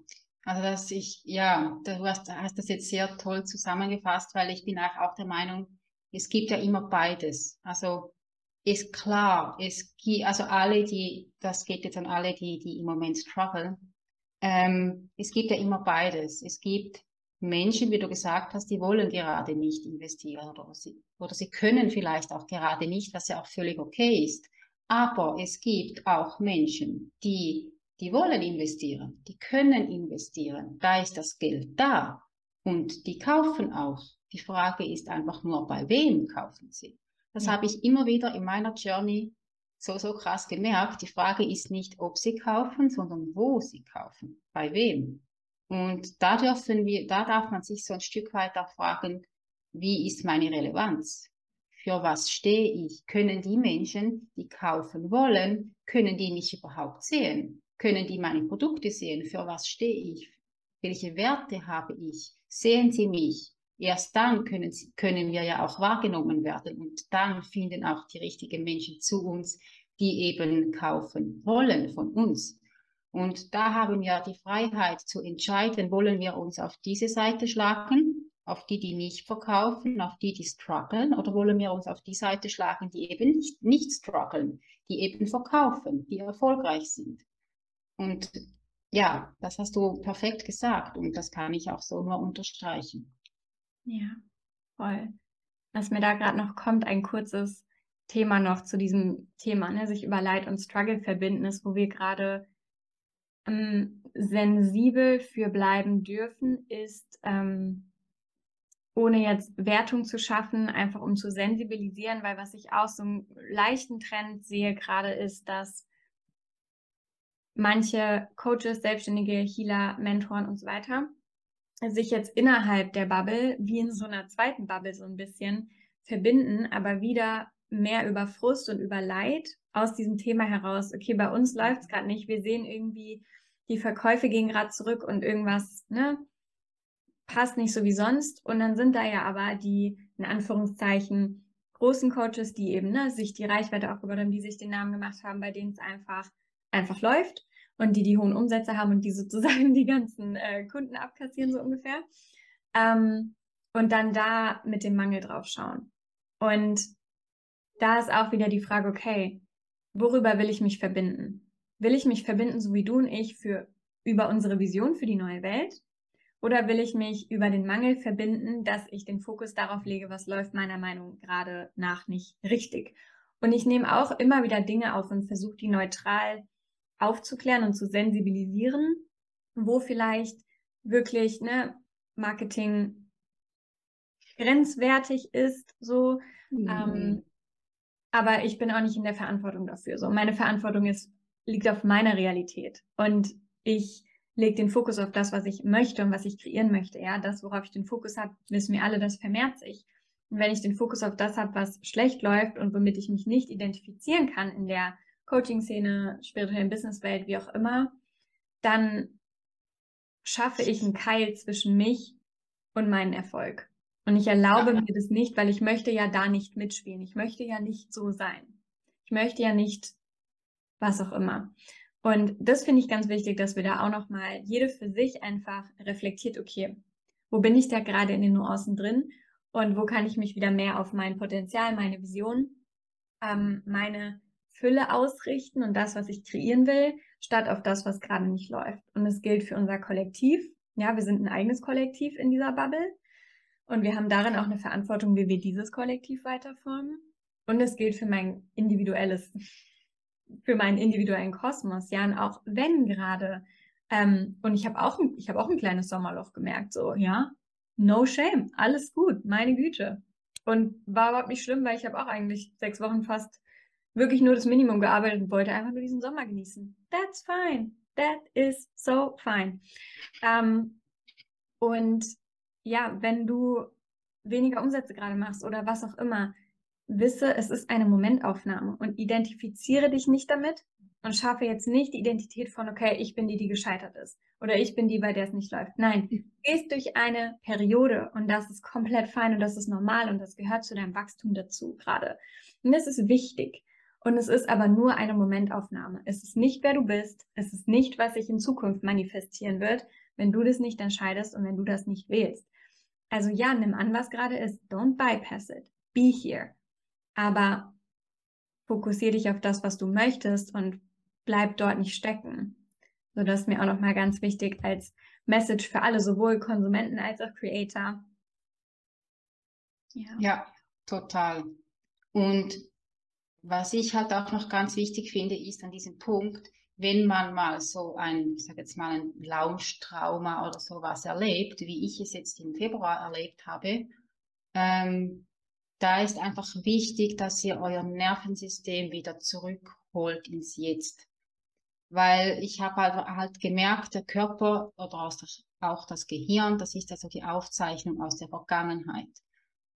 Also dass ich, ja, du hast, hast das jetzt sehr toll zusammengefasst, weil ich bin auch, auch der Meinung, es gibt ja immer beides. Also ist klar, es gibt, also alle, die, das geht jetzt an alle, die, die im Moment struggle, ähm, es gibt ja immer beides. Es gibt Menschen, wie du gesagt hast, die wollen gerade nicht investieren oder sie, oder sie können vielleicht auch gerade nicht, was ja auch völlig okay ist. Aber es gibt auch Menschen, die, die wollen investieren, die können investieren. Da ist das Geld da und die kaufen auch. Die Frage ist einfach nur, bei wem kaufen sie? Das ja. habe ich immer wieder in meiner Journey so, so krass gemerkt. Die Frage ist nicht, ob sie kaufen, sondern wo sie kaufen, bei wem. Und da dürfen wir, da darf man sich so ein Stück weit auch fragen, wie ist meine Relevanz? Für was stehe ich? Können die Menschen, die kaufen wollen, können die mich überhaupt sehen? Können die meine Produkte sehen? Für was stehe ich? Welche Werte habe ich? Sehen sie mich? Erst dann können, können wir ja auch wahrgenommen werden und dann finden auch die richtigen Menschen zu uns, die eben kaufen wollen von uns. Und da haben wir die Freiheit zu entscheiden, wollen wir uns auf diese Seite schlagen, auf die, die nicht verkaufen, auf die, die strugglen, oder wollen wir uns auf die Seite schlagen, die eben nicht, nicht strugglen, die eben verkaufen, die erfolgreich sind. Und ja, das hast du perfekt gesagt und das kann ich auch so nur unterstreichen. Ja, voll. Was mir da gerade noch kommt, ein kurzes Thema noch zu diesem Thema, ne, sich über Leid und Struggle verbinden, ist, wo wir gerade ähm, sensibel für bleiben dürfen, ist, ähm, ohne jetzt Wertung zu schaffen, einfach um zu sensibilisieren, weil was ich auch so einen leichten Trend sehe gerade ist, dass manche Coaches, Selbstständige, Healer, Mentoren und so weiter sich jetzt innerhalb der Bubble, wie in so einer zweiten Bubble so ein bisschen, verbinden, aber wieder mehr über Frust und über Leid aus diesem Thema heraus, okay, bei uns läuft es gerade nicht, wir sehen irgendwie, die Verkäufe gehen gerade zurück und irgendwas, ne, passt nicht so wie sonst. Und dann sind da ja aber die, in Anführungszeichen, großen Coaches, die eben, ne, sich die Reichweite aufgebaut haben, die sich den Namen gemacht haben, bei denen es einfach, einfach läuft und die die hohen Umsätze haben und die sozusagen die ganzen äh, Kunden abkassieren, so ungefähr. Ähm, und dann da mit dem Mangel drauf schauen. Und da ist auch wieder die Frage, okay, worüber will ich mich verbinden? Will ich mich verbinden, so wie du und ich, für, über unsere Vision für die neue Welt? Oder will ich mich über den Mangel verbinden, dass ich den Fokus darauf lege, was läuft meiner Meinung gerade nach nicht richtig? Und ich nehme auch immer wieder Dinge auf und versuche die neutral aufzuklären und zu sensibilisieren, wo vielleicht wirklich ne, Marketing grenzwertig ist, so. Mhm. Ähm, aber ich bin auch nicht in der Verantwortung dafür. So, meine Verantwortung ist, liegt auf meiner Realität. Und ich lege den Fokus auf das, was ich möchte und was ich kreieren möchte. Ja, das, worauf ich den Fokus habe, wissen wir alle, das vermehrt sich. Und wenn ich den Fokus auf das habe, was schlecht läuft und womit ich mich nicht identifizieren kann in der Coaching-Szene, spirituellen Businesswelt, wie auch immer, dann schaffe ich einen Keil zwischen mich und meinen Erfolg. Und ich erlaube mir das nicht, weil ich möchte ja da nicht mitspielen. Ich möchte ja nicht so sein. Ich möchte ja nicht was auch immer. Und das finde ich ganz wichtig, dass wir da auch nochmal jede für sich einfach reflektiert, okay, wo bin ich da gerade in den Nuancen drin und wo kann ich mich wieder mehr auf mein Potenzial, meine Vision, ähm, meine Fülle ausrichten und das, was ich kreieren will, statt auf das, was gerade nicht läuft. Und es gilt für unser Kollektiv, Ja, wir sind ein eigenes Kollektiv in dieser Bubble und wir haben darin auch eine Verantwortung, wie wir dieses Kollektiv weiterformen. Und es gilt für mein individuelles, für meinen individuellen Kosmos, ja, und auch wenn gerade, ähm, und ich habe auch, ich habe auch ein kleines Sommerloch gemerkt, so, ja, no shame, alles gut, meine Güte. Und war überhaupt nicht schlimm, weil ich habe auch eigentlich sechs Wochen fast wirklich nur das Minimum gearbeitet und wollte einfach nur diesen Sommer genießen. That's fine. That is so fine. Ähm, und ja, wenn du weniger Umsätze gerade machst oder was auch immer, wisse, es ist eine Momentaufnahme und identifiziere dich nicht damit und schaffe jetzt nicht die Identität von, okay, ich bin die, die gescheitert ist oder ich bin die, bei der es nicht läuft. Nein, du gehst durch eine Periode und das ist komplett fein und das ist normal und das gehört zu deinem Wachstum dazu gerade. Und das ist wichtig. Und es ist aber nur eine Momentaufnahme. Es ist nicht, wer du bist. Es ist nicht, was sich in Zukunft manifestieren wird, wenn du das nicht entscheidest und wenn du das nicht wählst. Also ja, nimm an, was gerade ist. Don't bypass it. Be here. Aber fokussiere dich auf das, was du möchtest und bleib dort nicht stecken. So, das ist mir auch nochmal ganz wichtig als Message für alle, sowohl Konsumenten als auch Creator. Ja, ja total. Und was ich halt auch noch ganz wichtig finde, ist an diesem Punkt, wenn man mal so ein, ich sage jetzt mal ein Launch-Trauma oder sowas erlebt, wie ich es jetzt im Februar erlebt habe, ähm, da ist einfach wichtig, dass ihr euer Nervensystem wieder zurückholt ins Jetzt. Weil ich habe halt, halt gemerkt, der Körper oder auch das Gehirn, das ist also die Aufzeichnung aus der Vergangenheit.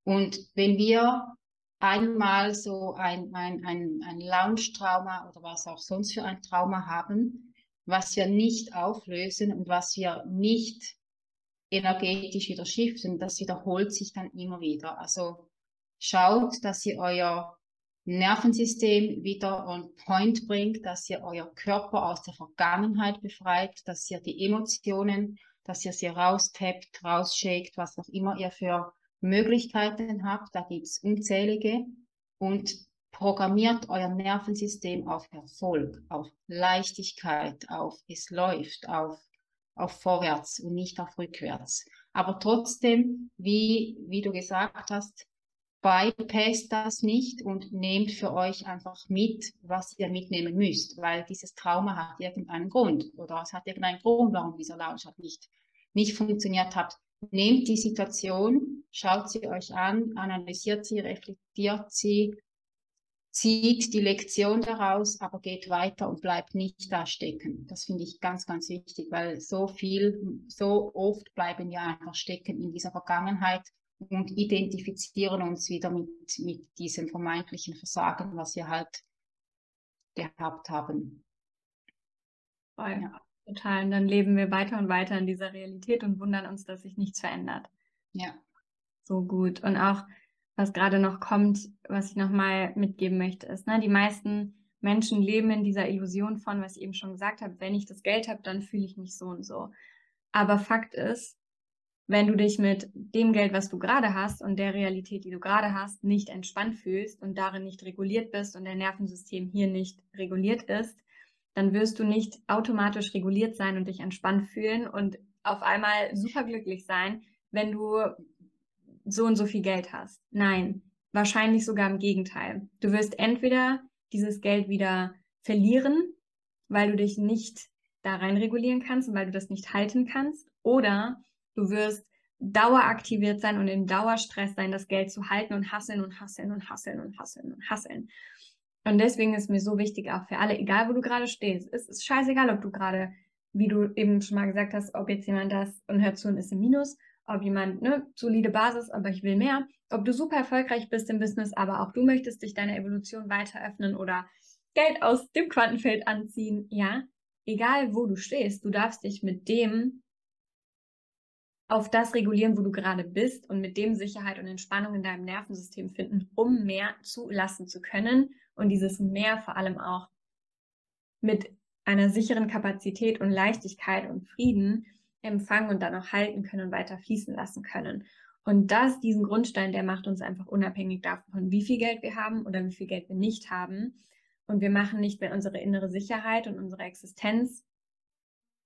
Und wenn wir einmal so ein, ein, ein, ein Lounge-Trauma oder was auch sonst für ein Trauma haben, was wir nicht auflösen und was wir nicht energetisch wieder shiften, das wiederholt sich dann immer wieder. Also schaut, dass ihr euer Nervensystem wieder on point bringt, dass ihr euer Körper aus der Vergangenheit befreit, dass ihr die Emotionen, dass ihr sie raustappt, rausschickt, was auch immer ihr für Möglichkeiten habt, da gibt es unzählige und programmiert euer Nervensystem auf Erfolg, auf Leichtigkeit, auf es läuft, auf, auf vorwärts und nicht auf rückwärts. Aber trotzdem, wie, wie du gesagt hast, bypass das nicht und nehmt für euch einfach mit, was ihr mitnehmen müsst, weil dieses Trauma hat irgendeinen Grund oder es hat irgendeinen Grund, warum dieser Launch nicht, nicht funktioniert hat. Nehmt die Situation, schaut sie euch an, analysiert sie, reflektiert sie, zieht die Lektion daraus, aber geht weiter und bleibt nicht da stecken. Das finde ich ganz, ganz wichtig, weil so viel, so oft bleiben wir einfach stecken in dieser Vergangenheit und identifizieren uns wieder mit, mit diesem vermeintlichen Versagen, was wir halt gehabt haben. Ja. Total. Und dann leben wir weiter und weiter in dieser Realität und wundern uns, dass sich nichts verändert. Ja. So gut. Und auch, was gerade noch kommt, was ich nochmal mitgeben möchte, ist, ne, die meisten Menschen leben in dieser Illusion von, was ich eben schon gesagt habe, wenn ich das Geld habe, dann fühle ich mich so und so. Aber Fakt ist, wenn du dich mit dem Geld, was du gerade hast und der Realität, die du gerade hast, nicht entspannt fühlst und darin nicht reguliert bist und dein Nervensystem hier nicht reguliert ist, dann wirst du nicht automatisch reguliert sein und dich entspannt fühlen und auf einmal superglücklich sein, wenn du so und so viel Geld hast. Nein, wahrscheinlich sogar im Gegenteil. Du wirst entweder dieses Geld wieder verlieren, weil du dich nicht da rein regulieren kannst und weil du das nicht halten kannst, oder du wirst daueraktiviert sein und im Dauerstress sein, das Geld zu halten und hasseln und hasseln und hasseln und hasseln und hasseln. Und deswegen ist mir so wichtig, auch für alle, egal wo du gerade stehst, es ist scheißegal, ob du gerade, wie du eben schon mal gesagt hast, ob jetzt jemand das und hört zu und ist im Minus, ob jemand, ne, solide Basis, aber ich will mehr, ob du super erfolgreich bist im Business, aber auch du möchtest dich deiner Evolution weiter öffnen oder Geld aus dem Quantenfeld anziehen, ja, egal wo du stehst, du darfst dich mit dem auf das regulieren, wo du gerade bist und mit dem Sicherheit und Entspannung in deinem Nervensystem finden, um mehr zulassen zu können und dieses Mehr vor allem auch mit einer sicheren Kapazität und Leichtigkeit und Frieden empfangen und dann auch halten können und weiter fließen lassen können. Und das, diesen Grundstein, der macht uns einfach unabhängig davon, wie viel Geld wir haben oder wie viel Geld wir nicht haben. Und wir machen nicht mehr unsere innere Sicherheit und unsere Existenz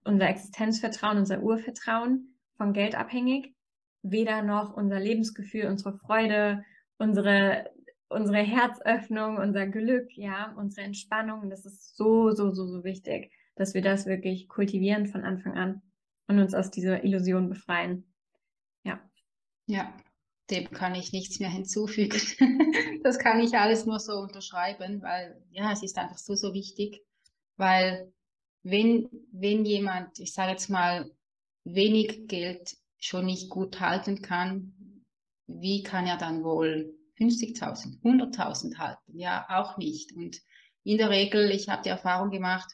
unser Existenzvertrauen, unser Urvertrauen von Geld abhängig, weder noch unser Lebensgefühl, unsere Freude, unsere, unsere Herzöffnung, unser Glück, ja, unsere Entspannung. Das ist so, so, so, so wichtig, dass wir das wirklich kultivieren von Anfang an und uns aus dieser Illusion befreien. Ja. Ja, dem kann ich nichts mehr hinzufügen. das kann ich alles nur so unterschreiben, weil ja, es ist einfach so, so wichtig, weil wenn, wenn jemand, ich sage jetzt mal, wenig Geld schon nicht gut halten kann, wie kann er dann wohl 50.000, 100.000 halten? Ja, auch nicht. Und in der Regel, ich habe die Erfahrung gemacht,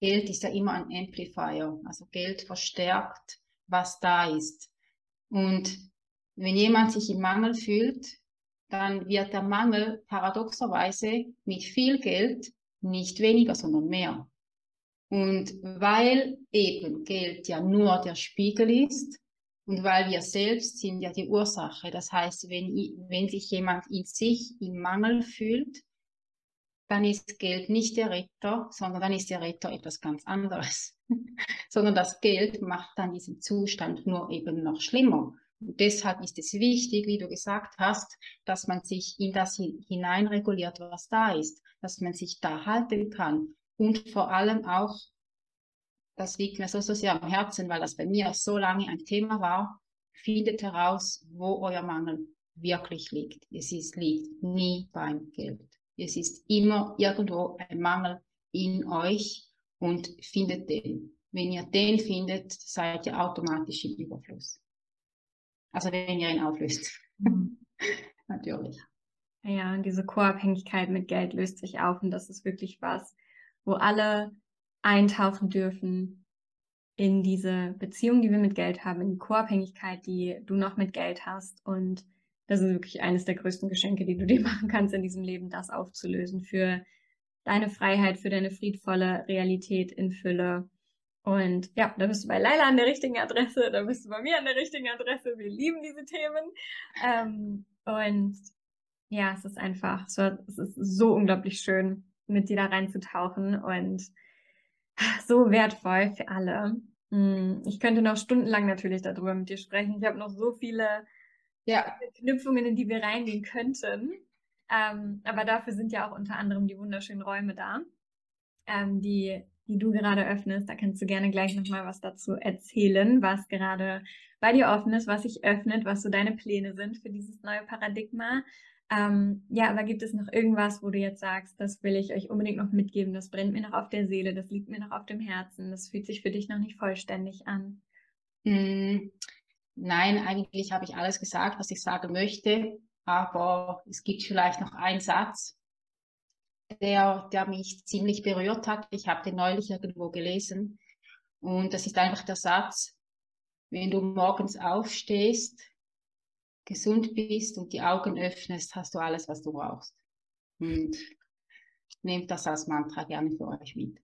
Geld ist ja immer ein Amplifier, also Geld verstärkt, was da ist. Und wenn jemand sich im Mangel fühlt, dann wird der Mangel paradoxerweise mit viel Geld nicht weniger, sondern mehr. Und weil eben Geld ja nur der Spiegel ist und weil wir selbst sind ja die Ursache, das heißt, wenn, wenn sich jemand in sich im Mangel fühlt, dann ist Geld nicht der Retter, sondern dann ist der Retter etwas ganz anderes. sondern das Geld macht dann diesen Zustand nur eben noch schlimmer. Und deshalb ist es wichtig, wie du gesagt hast, dass man sich in das hineinreguliert, was da ist, dass man sich da halten kann und vor allem auch, das liegt mir so, so sehr am Herzen, weil das bei mir so lange ein Thema war, findet heraus, wo euer Mangel wirklich liegt. Es ist, liegt nie beim Geld. Es ist immer irgendwo ein Mangel in euch und findet den. Wenn ihr den findet, seid ihr automatisch im Überfluss. Also wenn ihr ihn auflöst. Mhm. Natürlich. Ja, diese Co-Abhängigkeit mit Geld löst sich auf und das ist wirklich was, wo alle eintauchen dürfen in diese Beziehung, die wir mit Geld haben, in die Co-Abhängigkeit, die du noch mit Geld hast. Und das ist wirklich eines der größten Geschenke, die du dir machen kannst in diesem Leben, das aufzulösen für deine Freiheit, für deine friedvolle Realität in Fülle. Und ja, da bist du bei Laila an der richtigen Adresse, da bist du bei mir an der richtigen Adresse. Wir lieben diese Themen. Ähm, und ja, es ist einfach es ist so unglaublich schön, mit dir da reinzutauchen und so wertvoll für alle. Hm, ich könnte noch stundenlang natürlich darüber mit dir sprechen. Ich habe noch so viele ja. Knüpfungen, in die wir reingehen könnten. Ähm, aber dafür sind ja auch unter anderem die wunderschönen Räume da, ähm, die, die du gerade öffnest. Da kannst du gerne gleich nochmal was dazu erzählen, was gerade bei dir offen ist, was sich öffnet, was so deine Pläne sind für dieses neue Paradigma. Ähm, ja, aber gibt es noch irgendwas, wo du jetzt sagst, das will ich euch unbedingt noch mitgeben, das brennt mir noch auf der Seele, das liegt mir noch auf dem Herzen, das fühlt sich für dich noch nicht vollständig an? Mm, nein, eigentlich habe ich alles gesagt, was ich sagen möchte, aber es gibt vielleicht noch einen Satz, der, der mich ziemlich berührt hat. Ich habe den neulich irgendwo gelesen und das ist einfach der Satz, wenn du morgens aufstehst, gesund bist und die Augen öffnest, hast du alles, was du brauchst. Und nehmt das als Mantra gerne für euch mit.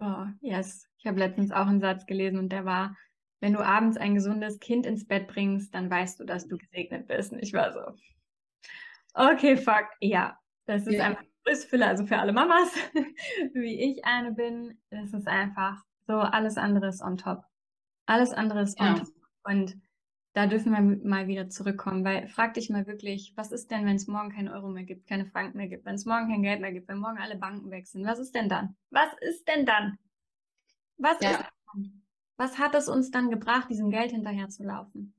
Oh, yes. Ich habe letztens auch einen Satz gelesen und der war, wenn du abends ein gesundes Kind ins Bett bringst, dann weißt du, dass du gesegnet bist. Und ich war so, okay, fuck, ja. Das ist ja. einfach Fülle, also für alle Mamas, wie ich eine bin. Das ist einfach so, alles andere ist on top. Alles andere ist on ja. top. Und da dürfen wir mal wieder zurückkommen, weil frag dich mal wirklich, was ist denn, wenn es morgen keinen Euro mehr gibt, keine Franken mehr gibt, wenn es morgen kein Geld mehr gibt, wenn morgen alle Banken wechseln, was ist denn dann? Was ist denn dann? Was ja. ist dann? Was hat es uns dann gebracht, diesem Geld hinterher zu laufen?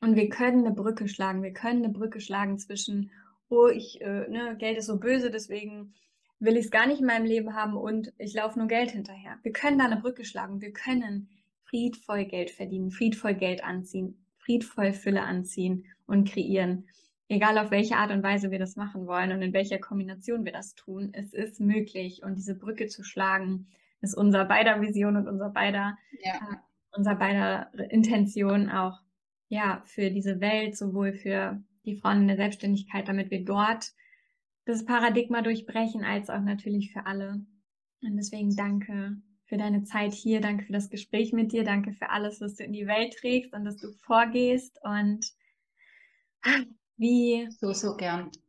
Und wir können eine Brücke schlagen, wir können eine Brücke schlagen zwischen, oh, ich, äh, ne, Geld ist so böse, deswegen will ich es gar nicht in meinem Leben haben und ich laufe nur Geld hinterher. Wir können da eine Brücke schlagen, wir können friedvoll Geld verdienen, friedvoll Geld anziehen, friedvoll Fülle anziehen und kreieren. Egal auf welche Art und Weise wir das machen wollen und in welcher Kombination wir das tun, es ist möglich. Und diese Brücke zu schlagen, ist unser beider Vision und unser beider, ja. äh, unser beider Intention auch, ja, für diese Welt, sowohl für die Frauen in der Selbstständigkeit, damit wir dort das Paradigma durchbrechen, als auch natürlich für alle. Und deswegen danke für deine Zeit hier. Danke für das Gespräch mit dir. Danke für alles, was du in die Welt trägst und dass du vorgehst. Und wie. So, so gern.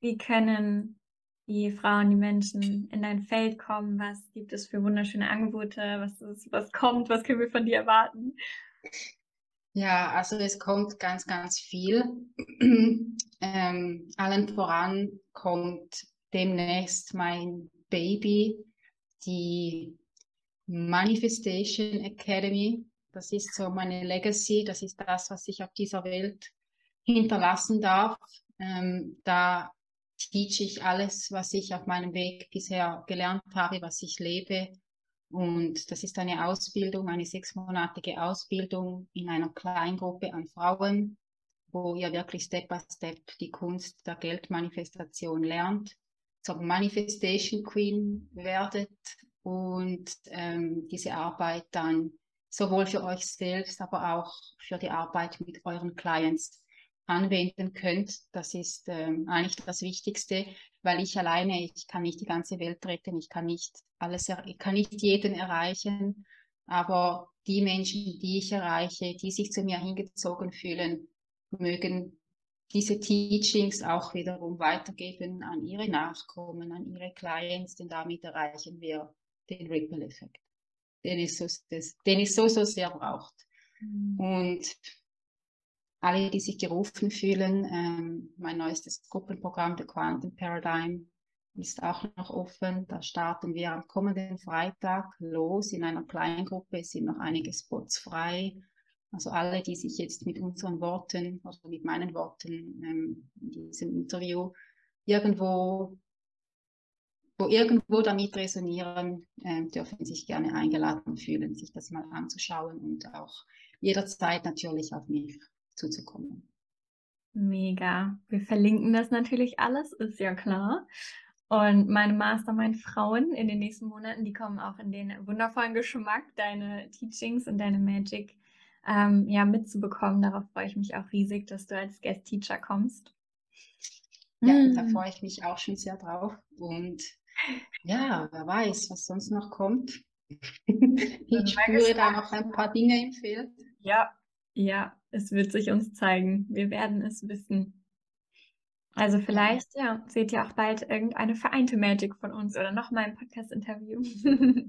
Wie können die Frauen, die Menschen in dein Feld kommen? Was gibt es für wunderschöne Angebote? Was, ist, was kommt? Was können wir von dir erwarten? Ja, also es kommt ganz, ganz viel. ähm, allen voran kommt demnächst mein Baby, die Manifestation Academy. Das ist so meine Legacy, das ist das, was ich auf dieser Welt hinterlassen darf. Ähm, da teach ich alles, was ich auf meinem Weg bisher gelernt habe, was ich lebe. Und das ist eine Ausbildung, eine sechsmonatige Ausbildung in einer Kleingruppe an Frauen, wo ihr wirklich Step by Step die Kunst der Geldmanifestation lernt, zur Manifestation Queen werdet und ähm, diese Arbeit dann sowohl für euch selbst, aber auch für die Arbeit mit euren Clients anwenden könnt. Das ist ähm, eigentlich das Wichtigste, weil ich alleine, ich kann nicht die ganze Welt retten, ich kann nicht alles, ich kann nicht jeden erreichen, aber die Menschen, die ich erreiche, die sich zu mir hingezogen fühlen, mögen diese Teachings auch wiederum weitergeben an ihre Nachkommen, an ihre Clients, denn damit erreichen wir den Ripple-Effekt, den es so, den es so, so sehr braucht. Mhm. Und alle, die sich gerufen fühlen, ähm, mein neuestes Gruppenprogramm, The Quantum Paradigm, ist auch noch offen. Da starten wir am kommenden Freitag los in einer Kleingruppe. Es sind noch einige Spots frei. Also alle, die sich jetzt mit unseren Worten oder mit meinen Worten ähm, in diesem Interview irgendwo, wo irgendwo damit resonieren, äh, dürfen sich gerne eingeladen fühlen, sich das mal anzuschauen und auch jederzeit natürlich auf mich zuzukommen. Mega. Wir verlinken das natürlich alles, ist ja klar. Und meine Mastermind-Frauen in den nächsten Monaten, die kommen auch in den wundervollen Geschmack, deine Teachings und deine Magic ähm, ja, mitzubekommen. Darauf freue ich mich auch riesig, dass du als Guest-Teacher kommst. Ja, mm. da freue ich mich auch schon sehr drauf. Und ja, wer weiß, was sonst noch kommt. ich spüre da noch ein paar Dinge im Feld. Ja, ja, es wird sich uns zeigen. Wir werden es wissen. Also vielleicht, ja, seht ihr auch bald irgendeine vereinte Magic von uns oder nochmal ein Podcast-Interview.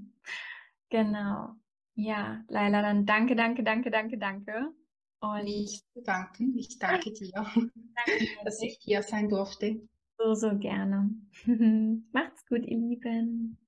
genau. Ja, Laila, dann danke, danke, danke, danke, danke. Und nicht zu danken. Ich danke dir, danke dass ich hier sein durfte. So, so gerne. Macht's gut, ihr Lieben.